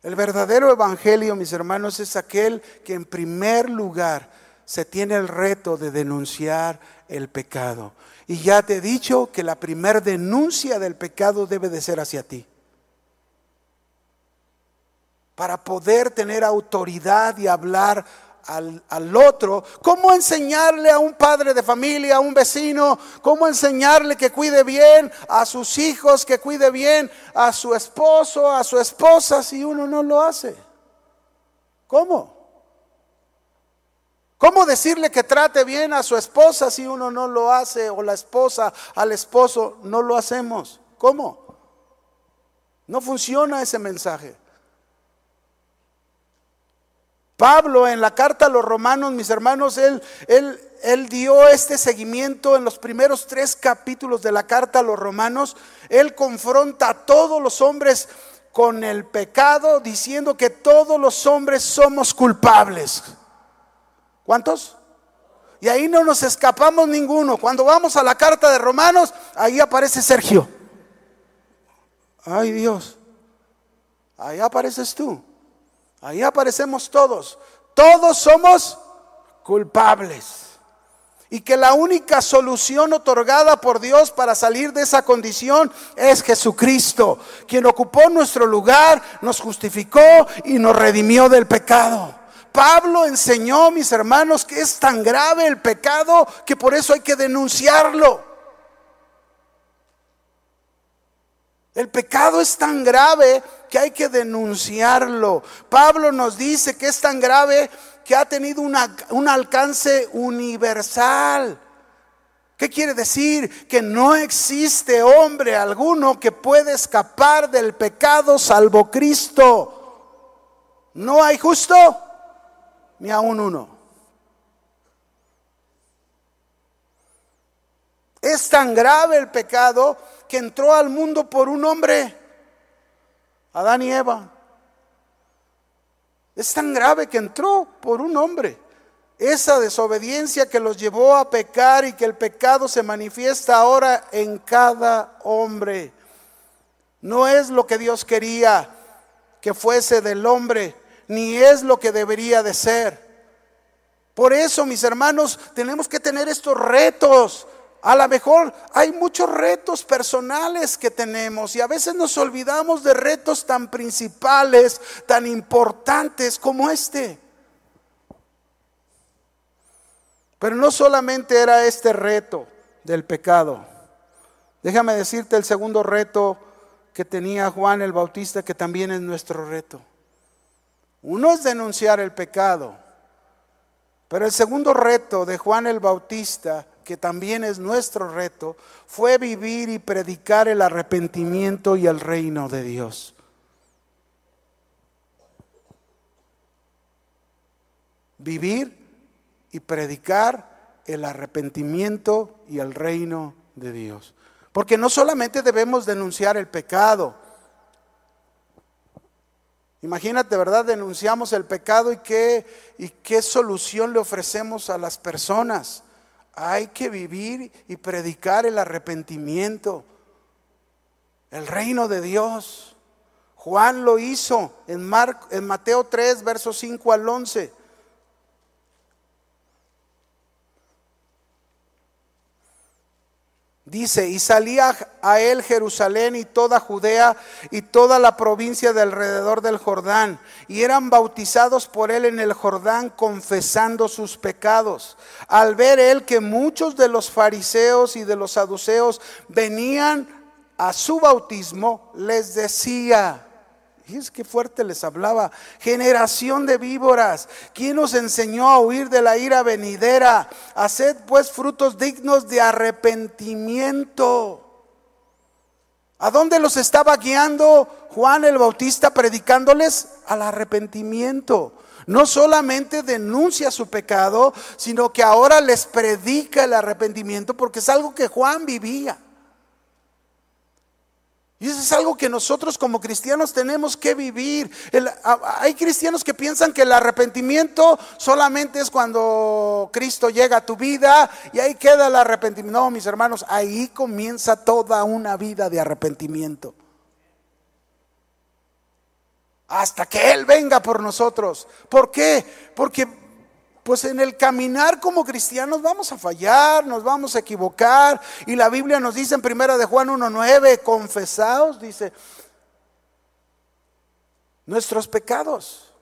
El verdadero Evangelio, mis hermanos, es aquel que en primer lugar se tiene el reto de denunciar el pecado. Y ya te he dicho que la primer denuncia del pecado debe de ser hacia ti. Para poder tener autoridad y hablar al, al, otro, cómo enseñarle a un padre de familia, a un vecino, cómo enseñarle que cuide bien a sus hijos, que cuide bien a su esposo, a su esposa, si uno no lo hace. ¿Cómo? ¿Cómo decirle que trate bien a su esposa si uno no lo hace o la esposa al esposo no lo hacemos? ¿Cómo? No funciona ese mensaje. Pablo en la carta a los romanos, mis hermanos, él, dio este seguimiento en los primeros tres capítulos de la carta a los romanos. Él confronta a todos los hombres con el pecado, diciendo que todos los hombres somos culpables. ¿Cuántos? Y ahí no nos escapamos ninguno. Cuando vamos a la carta de Romanos, ahí aparece Sergio. Ay Dios, ahí apareces tú. Ahí aparecemos todos. Todos somos culpables. Y que la única solución otorgada por Dios para salir de esa condición es Jesucristo, quien ocupó nuestro lugar, nos justificó y nos redimió del pecado. Pablo enseñó, mis hermanos, que es tan grave el pecado que por eso hay que denunciarlo. El pecado es tan grave que hay que denunciarlo. Pablo nos dice que es tan grave que ha tenido un alcance universal. ¿Qué quiere decir? Que no existe hombre alguno que pueda escapar del pecado salvo Cristo. No hay justo ni aún uno. Es tan grave el pecado que entró al mundo por un hombre, Adán y Eva. Es tan grave que entró por un hombre. Esa desobediencia que los llevó a pecar y que el pecado se manifiesta ahora en cada hombre. No es lo que Dios quería que fuese del hombre, ni es lo que debería de ser. Por eso, mis hermanos, tenemos que tener estos retos a lo mejor hay muchos retos personales que tenemos y a veces nos olvidamos de retos tan principales, tan importantes como este. Pero no solamente era este reto del pecado. Déjame decirte el segundo reto que tenía Juan el Bautista, que también es nuestro reto. Uno es denunciar el pecado, pero el segundo reto de Juan el Bautista que también es nuestro reto, fue vivir y predicar el arrepentimiento y el reino de Dios. Vivir y predicar el arrepentimiento y el reino de Dios. Porque no solamente debemos denunciar el pecado. Imagínate, ¿verdad? Denunciamos el pecado y qué, y qué solución le ofrecemos a las personas hay que vivir y predicar el arrepentimiento, el reino de Dios. Juan lo hizo en, en Mateo 3, versos 5 al 11. Dice, y salía a él Jerusalén y toda Judea y toda la provincia de alrededor del Jordán, y eran bautizados por él en el Jordán confesando sus pecados. Al ver él que muchos de los fariseos y de los saduceos venían a su bautismo, les decía, es que fuerte les hablaba. Generación de víboras. ¿Quién nos enseñó a huir de la ira venidera? Haced pues frutos dignos de arrepentimiento. ¿A dónde los estaba guiando Juan el Bautista predicándoles? Al arrepentimiento. No solamente denuncia su pecado, sino que ahora les predica el arrepentimiento porque es algo que Juan vivía. Y eso es algo que nosotros como cristianos tenemos que vivir. hay cristianos que piensan que el arrepentimiento solamente es cuando Cristo llega a tu vida y ahí queda el arrepentimiento. No, mis hermanos, ahí comienza toda una vida de arrepentimiento. Hasta que Él venga por nosotros. ¿Por qué? Porque pues en el caminar como cristianos vamos a fallar, nos vamos a equivocar. Y la Biblia nos dice en primera de Juan 1.9, confesaos, dice, nuestros pecados.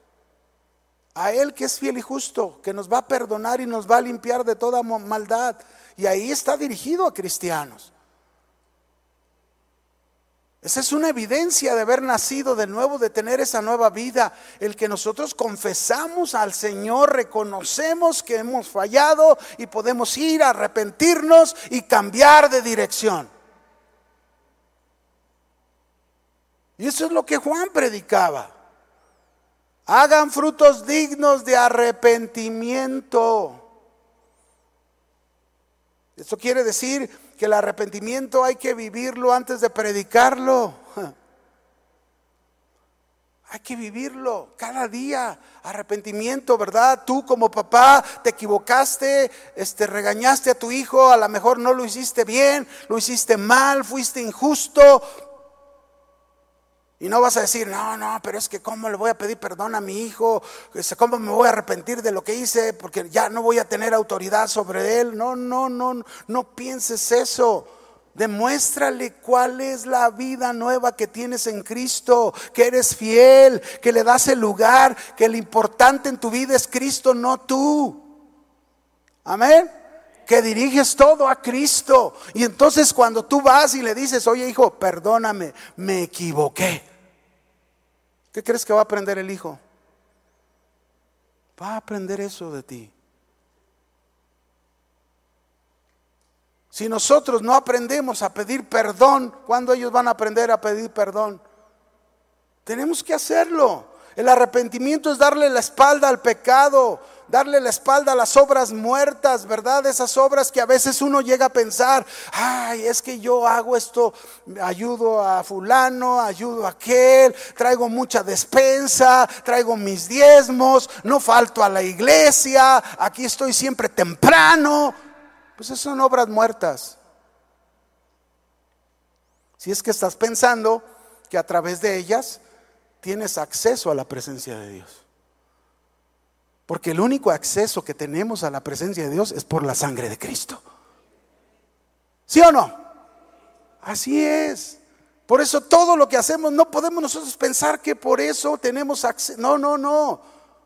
A Él que es fiel y justo, que nos va a perdonar y nos va a limpiar de toda maldad. Y ahí está dirigido a cristianos. Esa es una evidencia de haber nacido de nuevo, de tener esa nueva vida. El que nosotros confesamos al Señor, reconocemos que hemos fallado y podemos ir a arrepentirnos y cambiar de dirección. Y eso es lo que Juan predicaba. Hagan frutos dignos de arrepentimiento. Eso quiere decir que el arrepentimiento hay que vivirlo antes de predicarlo. Hay que vivirlo cada día. Arrepentimiento, ¿verdad? Tú como papá te equivocaste, este regañaste a tu hijo, a lo mejor no lo hiciste bien, lo hiciste mal, fuiste injusto, y no vas a decir, no, no, pero es que cómo le voy a pedir perdón a mi hijo, cómo me voy a arrepentir de lo que hice, porque ya no voy a tener autoridad sobre él. No, no, no, no pienses eso. Demuéstrale cuál es la vida nueva que tienes en Cristo, que eres fiel, que le das el lugar, que lo importante en tu vida es Cristo, no tú. Amén que diriges todo a Cristo. Y entonces cuando tú vas y le dices, oye hijo, perdóname, me equivoqué. ¿Qué crees que va a aprender el hijo? Va a aprender eso de ti. Si nosotros no aprendemos a pedir perdón, ¿cuándo ellos van a aprender a pedir perdón? Tenemos que hacerlo. El arrepentimiento es darle la espalda al pecado, darle la espalda a las obras muertas, ¿verdad? Esas obras que a veces uno llega a pensar, ay, es que yo hago esto, ayudo a fulano, ayudo a aquel, traigo mucha despensa, traigo mis diezmos, no falto a la iglesia, aquí estoy siempre temprano. Pues esas son obras muertas. Si es que estás pensando que a través de ellas tienes acceso a la presencia de Dios. Porque el único acceso que tenemos a la presencia de Dios es por la sangre de Cristo. ¿Sí o no? Así es. Por eso todo lo que hacemos no podemos nosotros pensar que por eso tenemos acceso. No, no, no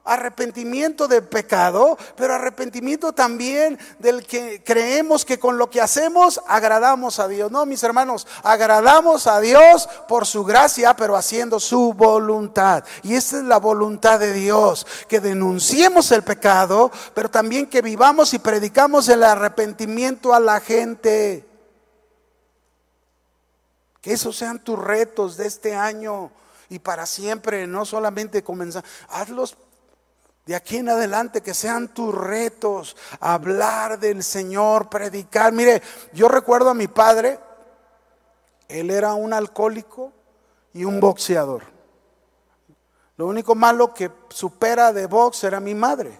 arrepentimiento del pecado, pero arrepentimiento también del que creemos que con lo que hacemos agradamos a Dios. No, mis hermanos, agradamos a Dios por su gracia, pero haciendo su voluntad. Y esa es la voluntad de Dios, que denunciemos el pecado, pero también que vivamos y predicamos el arrepentimiento a la gente. Que esos sean tus retos de este año y para siempre, no solamente comenzar, hazlos de aquí en adelante que sean tus retos, hablar del Señor, predicar. Mire, yo recuerdo a mi padre, él era un alcohólico y un boxeador. Lo único malo que supera de box era mi madre.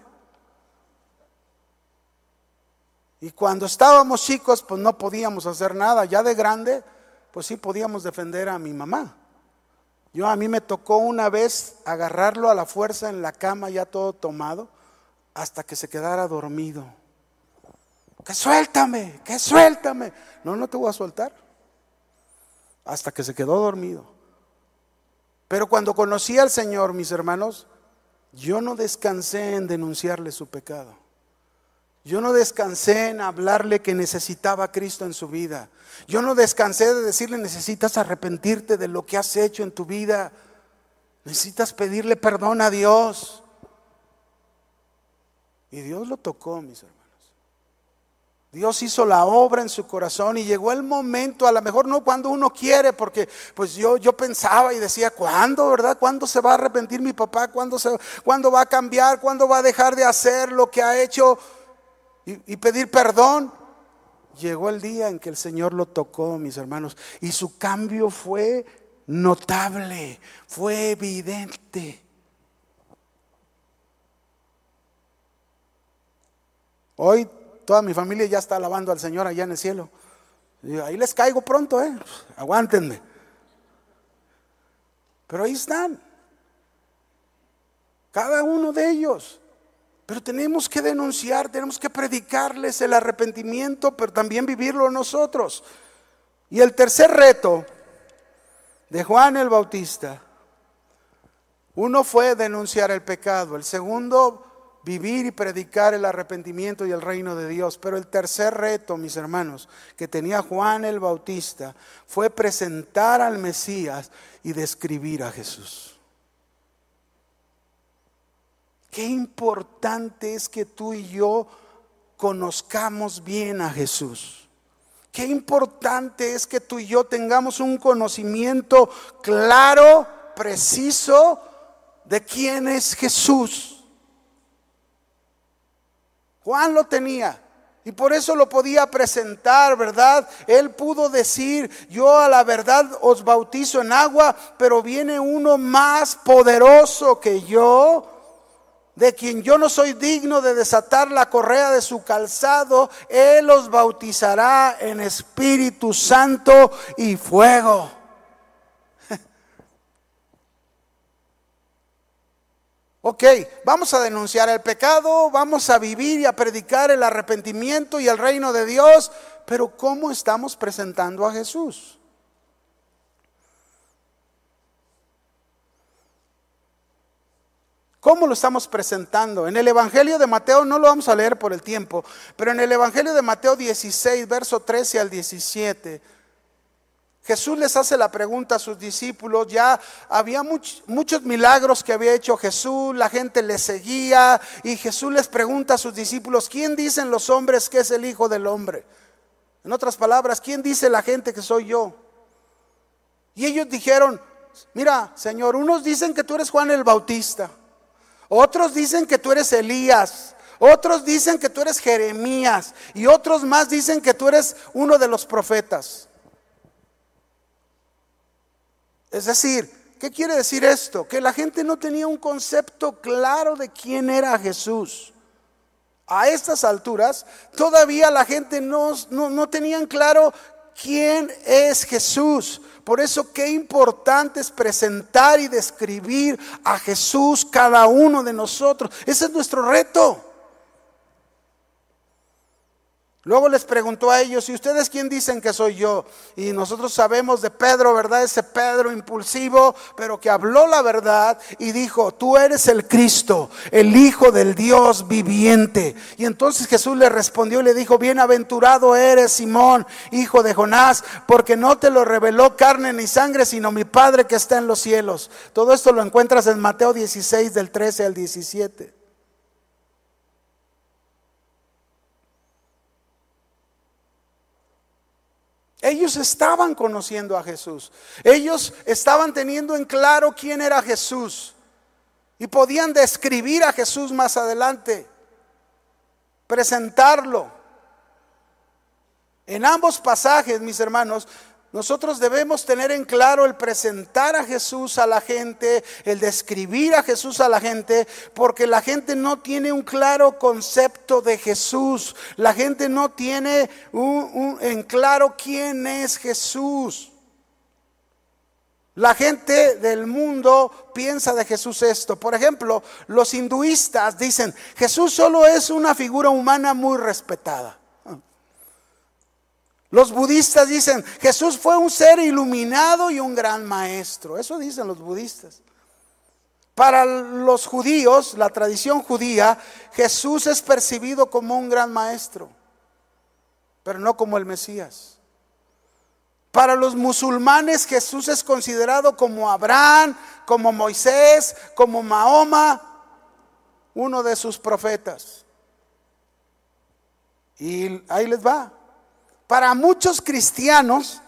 Y cuando estábamos chicos, pues no podíamos hacer nada. Ya de grande, pues sí podíamos defender a mi mamá. Yo a mí me tocó una vez agarrarlo a la fuerza en la cama ya todo tomado hasta que se quedara dormido. Que suéltame, que suéltame. No, no te voy a soltar. Hasta que se quedó dormido. Pero cuando conocí al Señor, mis hermanos, yo no descansé en denunciarle su pecado. Yo no descansé en hablarle que necesitaba a Cristo en su vida. Yo no descansé de decirle necesitas arrepentirte de lo que has hecho en tu vida. Necesitas pedirle perdón a Dios. Y Dios lo tocó, mis hermanos. Dios hizo la obra en su corazón y llegó el momento, a lo mejor no cuando uno quiere, porque pues yo, yo pensaba y decía, ¿cuándo, verdad? ¿Cuándo se va a arrepentir mi papá? ¿Cuándo, se, ¿Cuándo va a cambiar? ¿Cuándo va a dejar de hacer lo que ha hecho? Y, pedir perdón. Llegó el día en que el Señor lo tocó, mis hermanos, y su cambio fue notable, fue evidente. Hoy toda mi familia ya está alabando al Señor allá en el cielo. ahí les caigo pronto, ¿eh? Aguántenme. Pero ahí están. Cada uno de ellos. Pero tenemos que denunciar, tenemos que predicarles el arrepentimiento, pero también vivirlo nosotros. Y el tercer reto de Juan el Bautista, uno fue denunciar el pecado, el segundo vivir y predicar el arrepentimiento y el reino de Dios. Pero el tercer reto, mis hermanos, que tenía Juan el Bautista fue presentar al Mesías y describir a Jesús. Qué importante es que tú y yo conozcamos bien a Jesús. Qué importante es que tú y yo tengamos un conocimiento claro, preciso de quién es Jesús. Juan lo tenía. Y por eso lo podía presentar, ¿verdad? Él pudo decir, yo a la verdad os bautizo en agua, pero viene uno más poderoso que yo, de quien yo no soy digno de desatar la correa de su calzado, Él los bautizará en Espíritu Santo y fuego. Ok, vamos a denunciar el pecado, vamos a vivir y a predicar el arrepentimiento y el reino de Dios, pero ¿cómo estamos presentando a Jesús? ¿Cómo lo estamos presentando? En el Evangelio de Mateo, no lo vamos a leer por el tiempo, pero en el Evangelio de Mateo 16, verso 13 al 17, Jesús les hace la pregunta a sus discípulos, ya había muchos milagros que había hecho Jesús, la gente le seguía y Jesús les pregunta a sus discípulos, ¿quién dicen los hombres que es el Hijo del Hombre? En otras palabras, ¿quién dice la gente que soy yo? Y ellos dijeron, mira, Señor, unos dicen que tú eres Juan el Bautista, otros dicen que tú eres Elías, otros dicen que tú eres Jeremías y otros más dicen que tú eres uno de los profetas. Es decir, ¿qué quiere decir esto? Que la gente no tenía un concepto claro de quién era Jesús. A estas alturas, todavía la gente no, no, no claro quién es Jesús. Por eso qué importante es presentar y describir a Jesús cada uno de nosotros. Ese es nuestro reto. Luego les preguntó a ellos, ¿y ustedes quién dicen que soy yo? Y nosotros sabemos de Pedro, ¿verdad? Ese Pedro impulsivo, pero que habló la verdad y dijo, tú eres el Cristo, el Hijo del Dios viviente. Y entonces Jesús le respondió y le dijo, bienaventurado eres Simón, hijo de Jonás, porque no te lo reveló carne ni sangre, sino mi Padre que está en los cielos. Todo esto lo encuentras en Mateo 16 del 13 al 17. Ellos estaban conociendo a Jesús. Ellos estaban teniendo en claro quién era Jesús. Y podían describir a Jesús más adelante. Presentarlo. En ambos pasajes, mis hermanos, nosotros debemos tener en claro el presentar a Jesús a la gente, el describir a Jesús a la gente, porque la gente no tiene un claro concepto de Jesús. La gente no tiene en claro quién es Jesús. La gente del mundo piensa de Jesús esto. Por ejemplo, los hinduistas dicen, Jesús solo es una figura humana muy respetada. Los budistas dicen, Jesús fue un ser iluminado y un gran maestro. Eso dicen los budistas. Para los judíos, la tradición judía, Jesús es percibido como un gran maestro, pero no como el Mesías. Para los musulmanes Jesús es considerado como Abraham, como Moisés, como Mahoma, uno de sus profetas. Y ahí les va. Para muchos cristianos,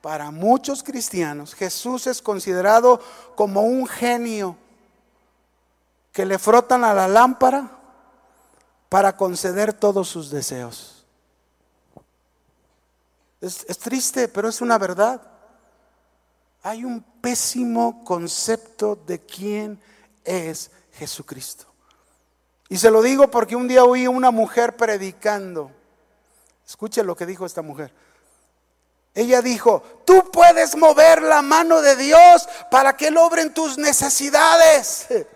para muchos cristianos, Jesús es considerado como un genio que le frotan a la lámpara para conceder todos sus deseos. Es, triste, pero es una verdad. Hay un pésimo concepto de quién es Jesucristo. Y se lo digo porque un día oí una mujer predicando Escuche lo que dijo esta mujer. Ella dijo, tú puedes mover la mano de Dios para que Él tus necesidades.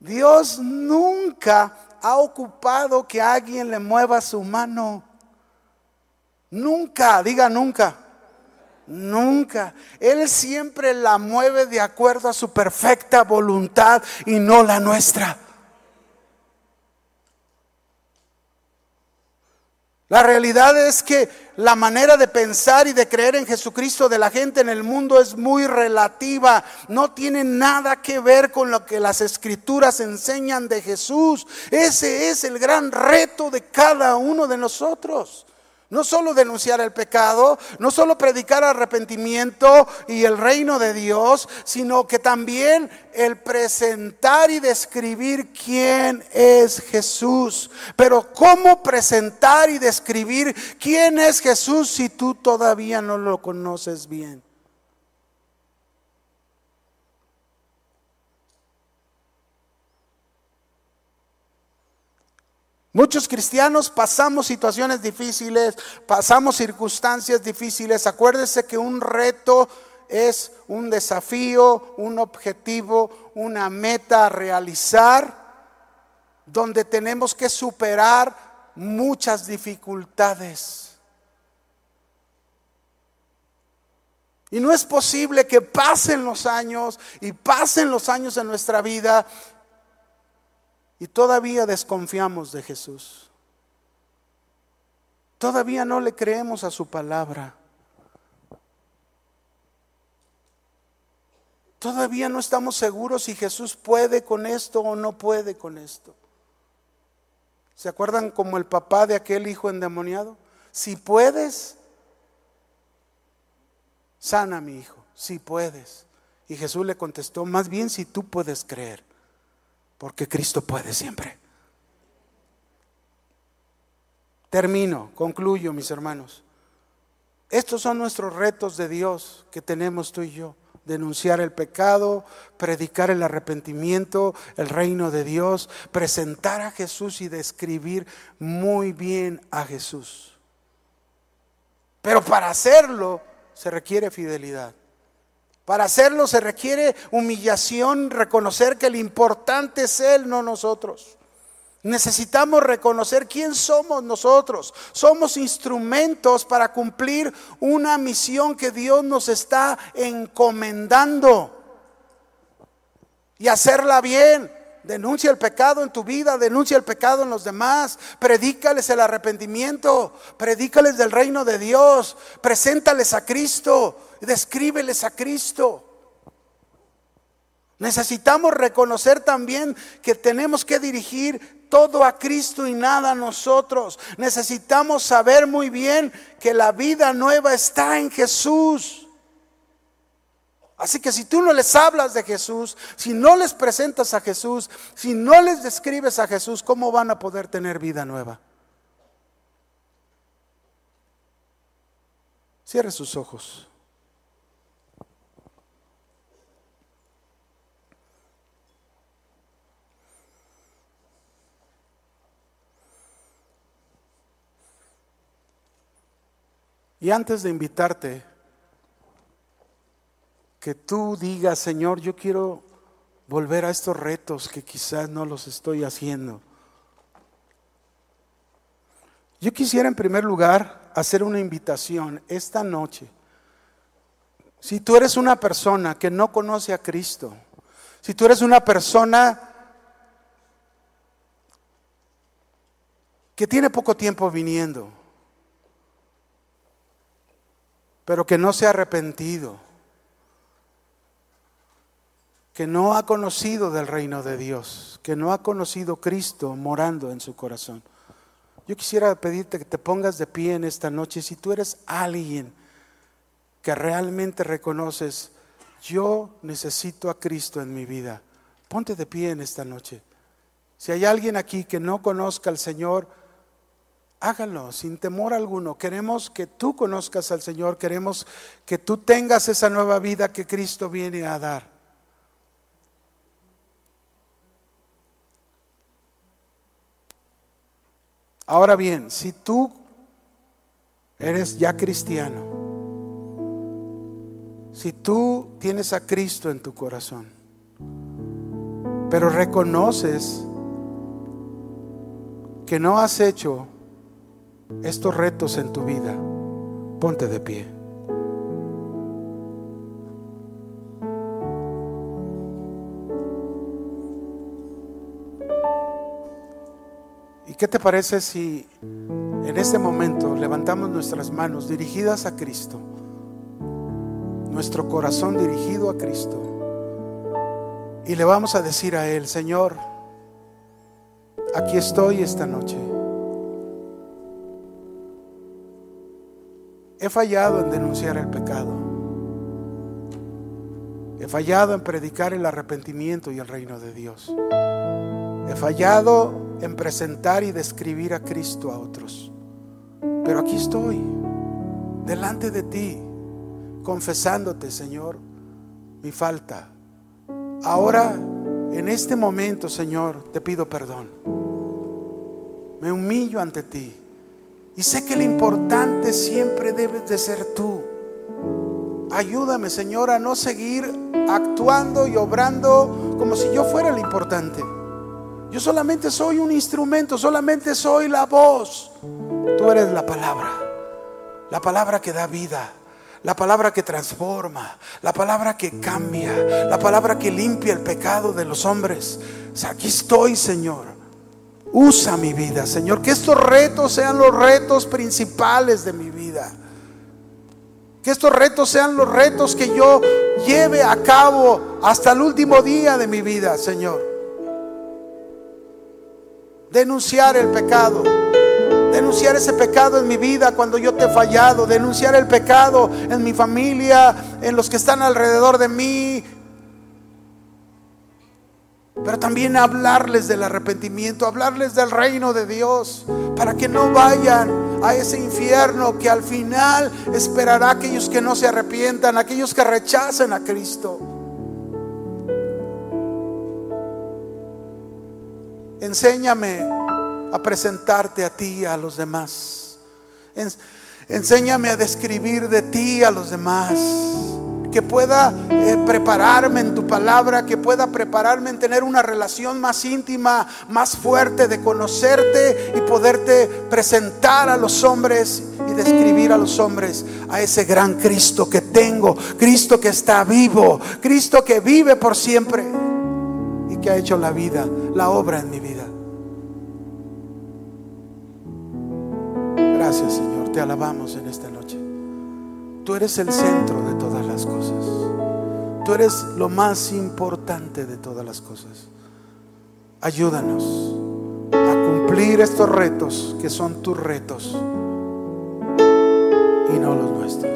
Dios nunca ha ocupado que alguien le mueva su mano. Nunca, diga nunca. Nunca. Él siempre la mueve de acuerdo a su perfecta voluntad y no la nuestra. La realidad es que la manera de pensar y de creer en Jesucristo de la gente en el mundo es muy relativa. No tiene nada que ver con lo que las escrituras enseñan de Jesús. Ese es el gran reto de cada uno de nosotros. No solo denunciar el pecado, no solo predicar arrepentimiento y el reino de Dios, sino que también el presentar y describir quién es Jesús. Pero ¿cómo presentar y describir quién es Jesús si tú todavía no lo conoces bien? Muchos cristianos pasamos situaciones difíciles, pasamos circunstancias difíciles. Acuérdese que un reto es un desafío, un objetivo, una meta a realizar, donde tenemos que superar muchas dificultades. Y no es posible que pasen los años y pasen los años en nuestra vida y todavía desconfiamos de Jesús. Todavía no le creemos a su palabra. Todavía no estamos seguros si Jesús puede con esto o no puede con esto. ¿Se acuerdan como el papá de aquel hijo endemoniado? Si puedes, sana a mi hijo, si puedes. Y Jesús le contestó, más bien si tú puedes creer, porque Cristo puede siempre. Termino, concluyo, mis hermanos. Estos son nuestros retos de Dios que tenemos tú y yo denunciar el pecado, predicar el arrepentimiento, el reino de Dios, presentar a Jesús y describir muy bien a Jesús. Pero para hacerlo se requiere fidelidad. Para hacerlo se requiere humillación, reconocer que el importante es Él, no nosotros. Necesitamos reconocer quién somos nosotros. Somos instrumentos para cumplir una misión que Dios nos está encomendando y hacerla bien. Denuncia el pecado en tu vida, denuncia el pecado en los demás, predícales el arrepentimiento, predícales del reino de Dios, preséntales a Cristo, descríbeles a Cristo. Necesitamos reconocer también que tenemos que dirigir todo a Cristo y nada a nosotros. Necesitamos saber muy bien que la vida nueva está en Jesús. Así que si tú no les hablas de Jesús, si no les presentas a Jesús, si no les describes a Jesús, ¿cómo van a poder tener vida nueva? Cierre sus ojos. Y antes de invitarte, que tú digas, Señor, yo quiero volver a estos retos que quizás no los estoy haciendo. Yo quisiera en primer lugar hacer una invitación esta noche. Si tú eres una persona que no conoce a Cristo, si tú eres una persona que tiene poco tiempo viniendo, pero que no se ha arrepentido, que no ha conocido del reino de Dios, que no ha conocido Cristo morando en su corazón. Yo quisiera pedirte que te pongas de pie en esta noche. Si tú eres alguien que realmente reconoces, yo necesito a Cristo en mi vida, ponte de pie en esta noche. Si hay alguien aquí que no conozca al Señor, háganlo sin temor alguno. Queremos que tú conozcas al Señor, queremos que tú tengas esa nueva vida que Cristo viene a dar. Ahora bien, si tú eres ya cristiano, si tú tienes a Cristo en tu corazón, pero reconoces que no has hecho estos retos en tu vida, ponte de pie. Qué te parece si en este momento levantamos nuestras manos dirigidas a Cristo, nuestro corazón dirigido a Cristo, y le vamos a decir a Él, Señor, aquí estoy esta noche. He fallado en denunciar el pecado. He fallado en predicar el arrepentimiento y el reino de Dios. He fallado en presentar y describir a Cristo a otros. Pero aquí estoy, delante de ti, confesándote, Señor, mi falta. Ahora, en este momento, Señor, te pido perdón. Me humillo ante ti y sé que lo importante siempre debes de ser tú. Ayúdame, Señor, a no seguir actuando y obrando como si yo fuera el importante. Yo solamente soy un instrumento, solamente soy la voz. Tú eres la palabra, la palabra que da vida, la palabra que transforma, la palabra que cambia, la palabra que limpia el pecado de los hombres. aquí estoy, Señor. Usa mi vida, Señor. Que estos retos sean los retos principales de mi vida. Que estos retos sean los retos que yo lleve a cabo hasta el último día de mi vida, Señor. Denunciar el pecado, denunciar ese pecado en mi vida cuando yo te he fallado, denunciar el pecado en mi familia, en los que están alrededor de mí, pero también hablarles del arrepentimiento, hablarles del reino de Dios, para que no vayan a ese infierno que al final esperará a aquellos que no se arrepientan, aquellos que rechacen a Cristo. Enséñame a presentarte a ti y a los demás. Enséñame a describir de ti a los demás. Que pueda eh, prepararme en tu palabra, que pueda prepararme en tener una relación más íntima, más fuerte, de conocerte y poderte presentar a los hombres y describir a los hombres a ese gran Cristo que tengo, Cristo que está vivo, Cristo que vive por siempre y que ha hecho la vida, la obra en mi vida. Gracias Señor, te alabamos en esta noche. Tú eres el centro de todas las cosas. Tú eres lo más importante de todas las cosas. Ayúdanos a cumplir estos retos que son tus retos y no los nuestros,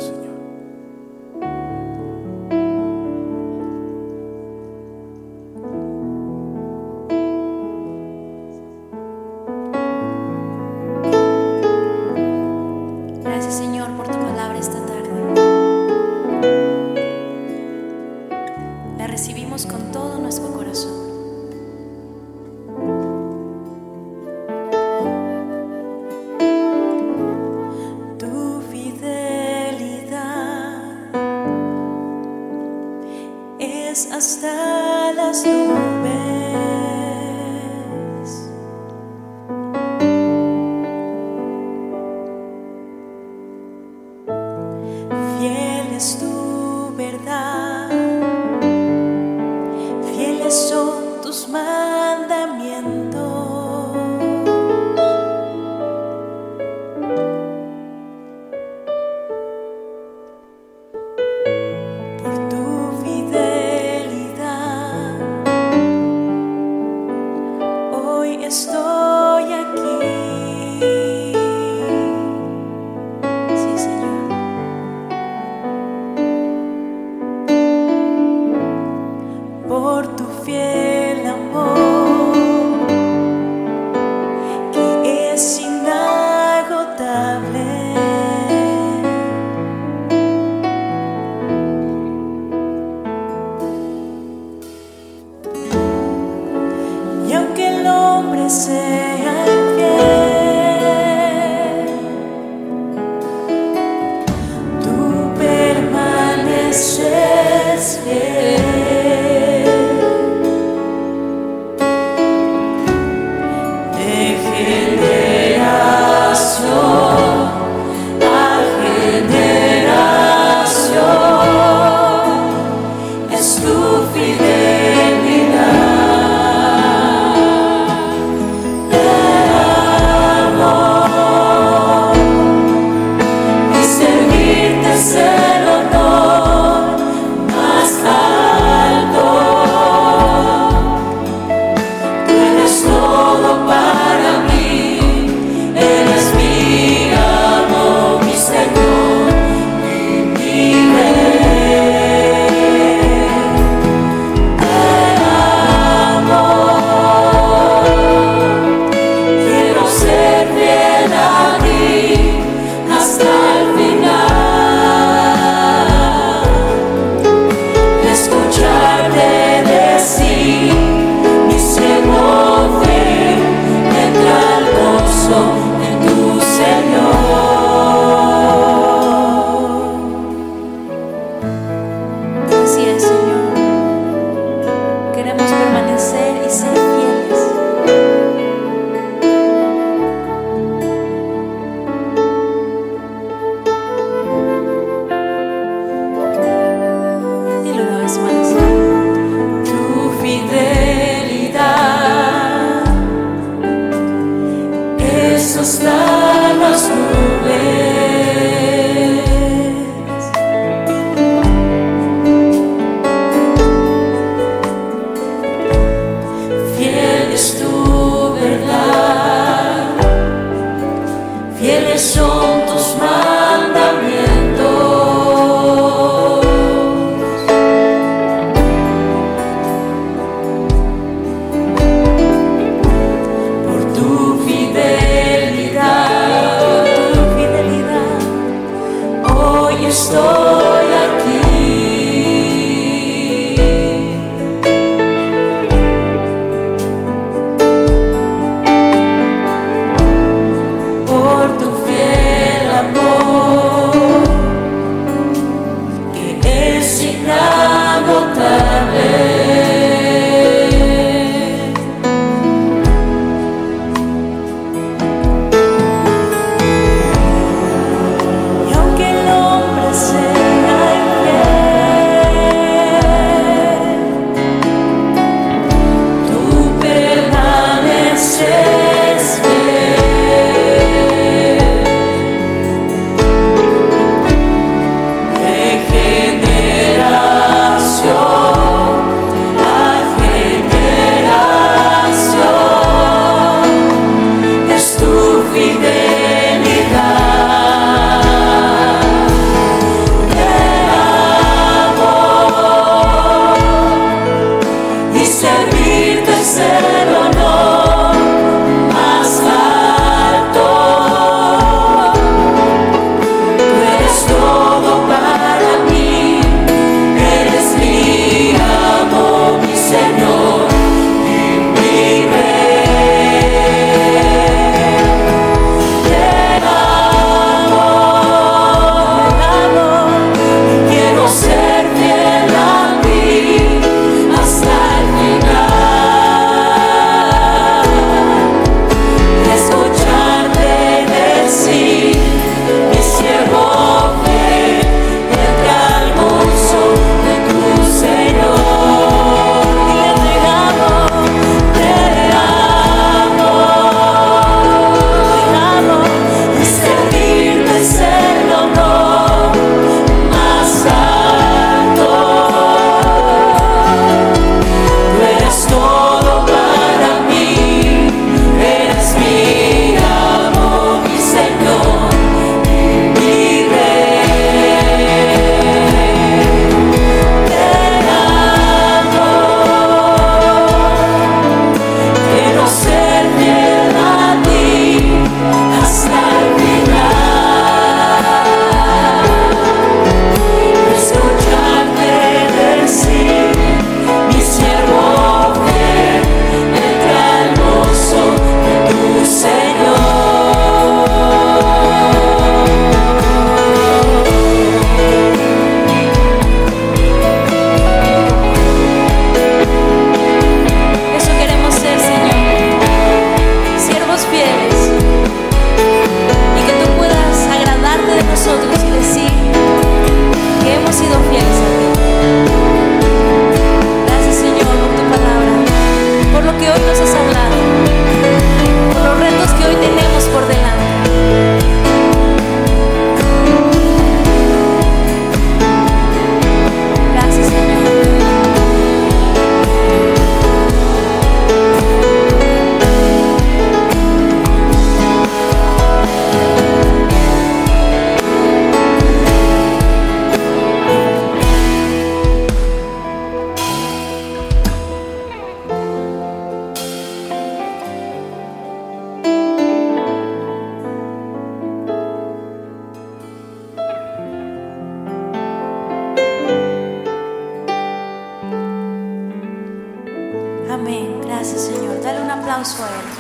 housewife.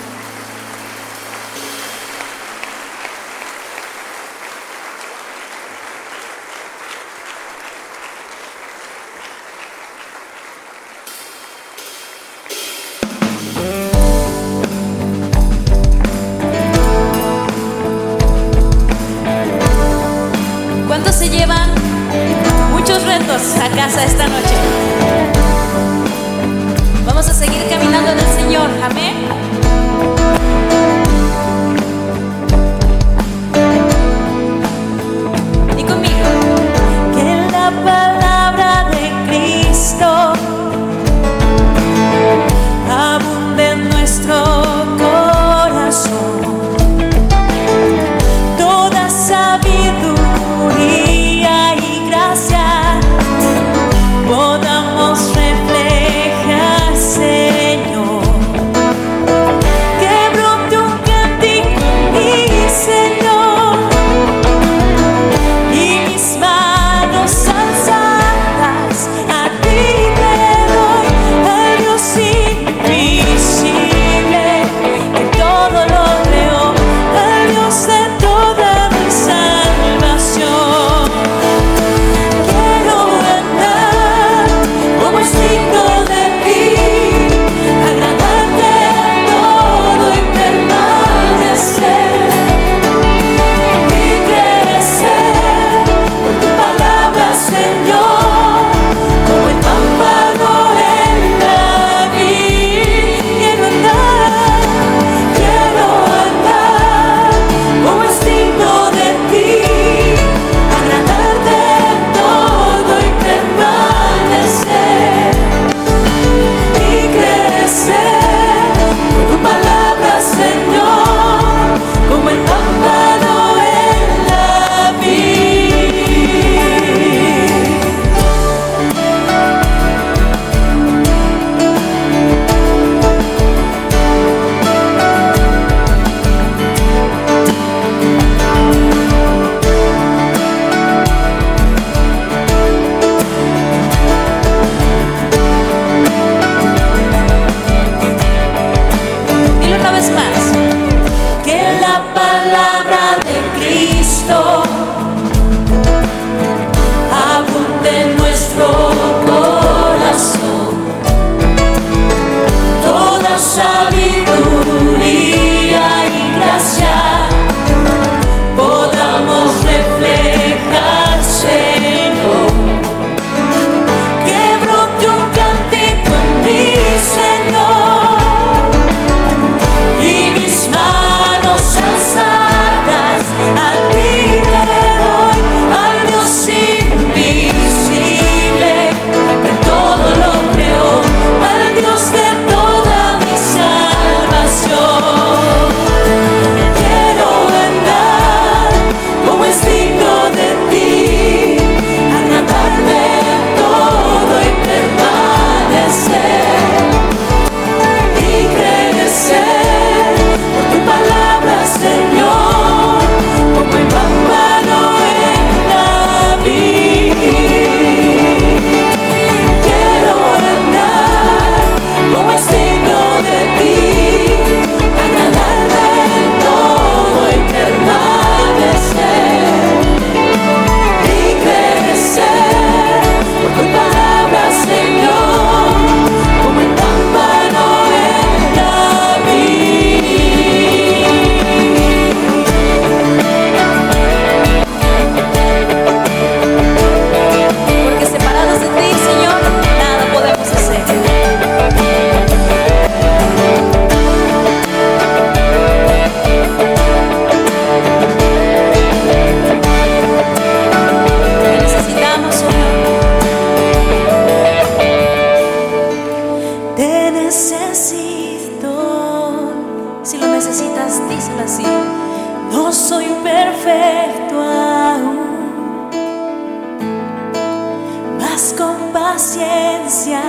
Con paciencia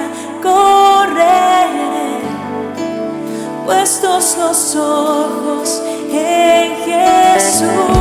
correré, puestos los ojos en Jesús.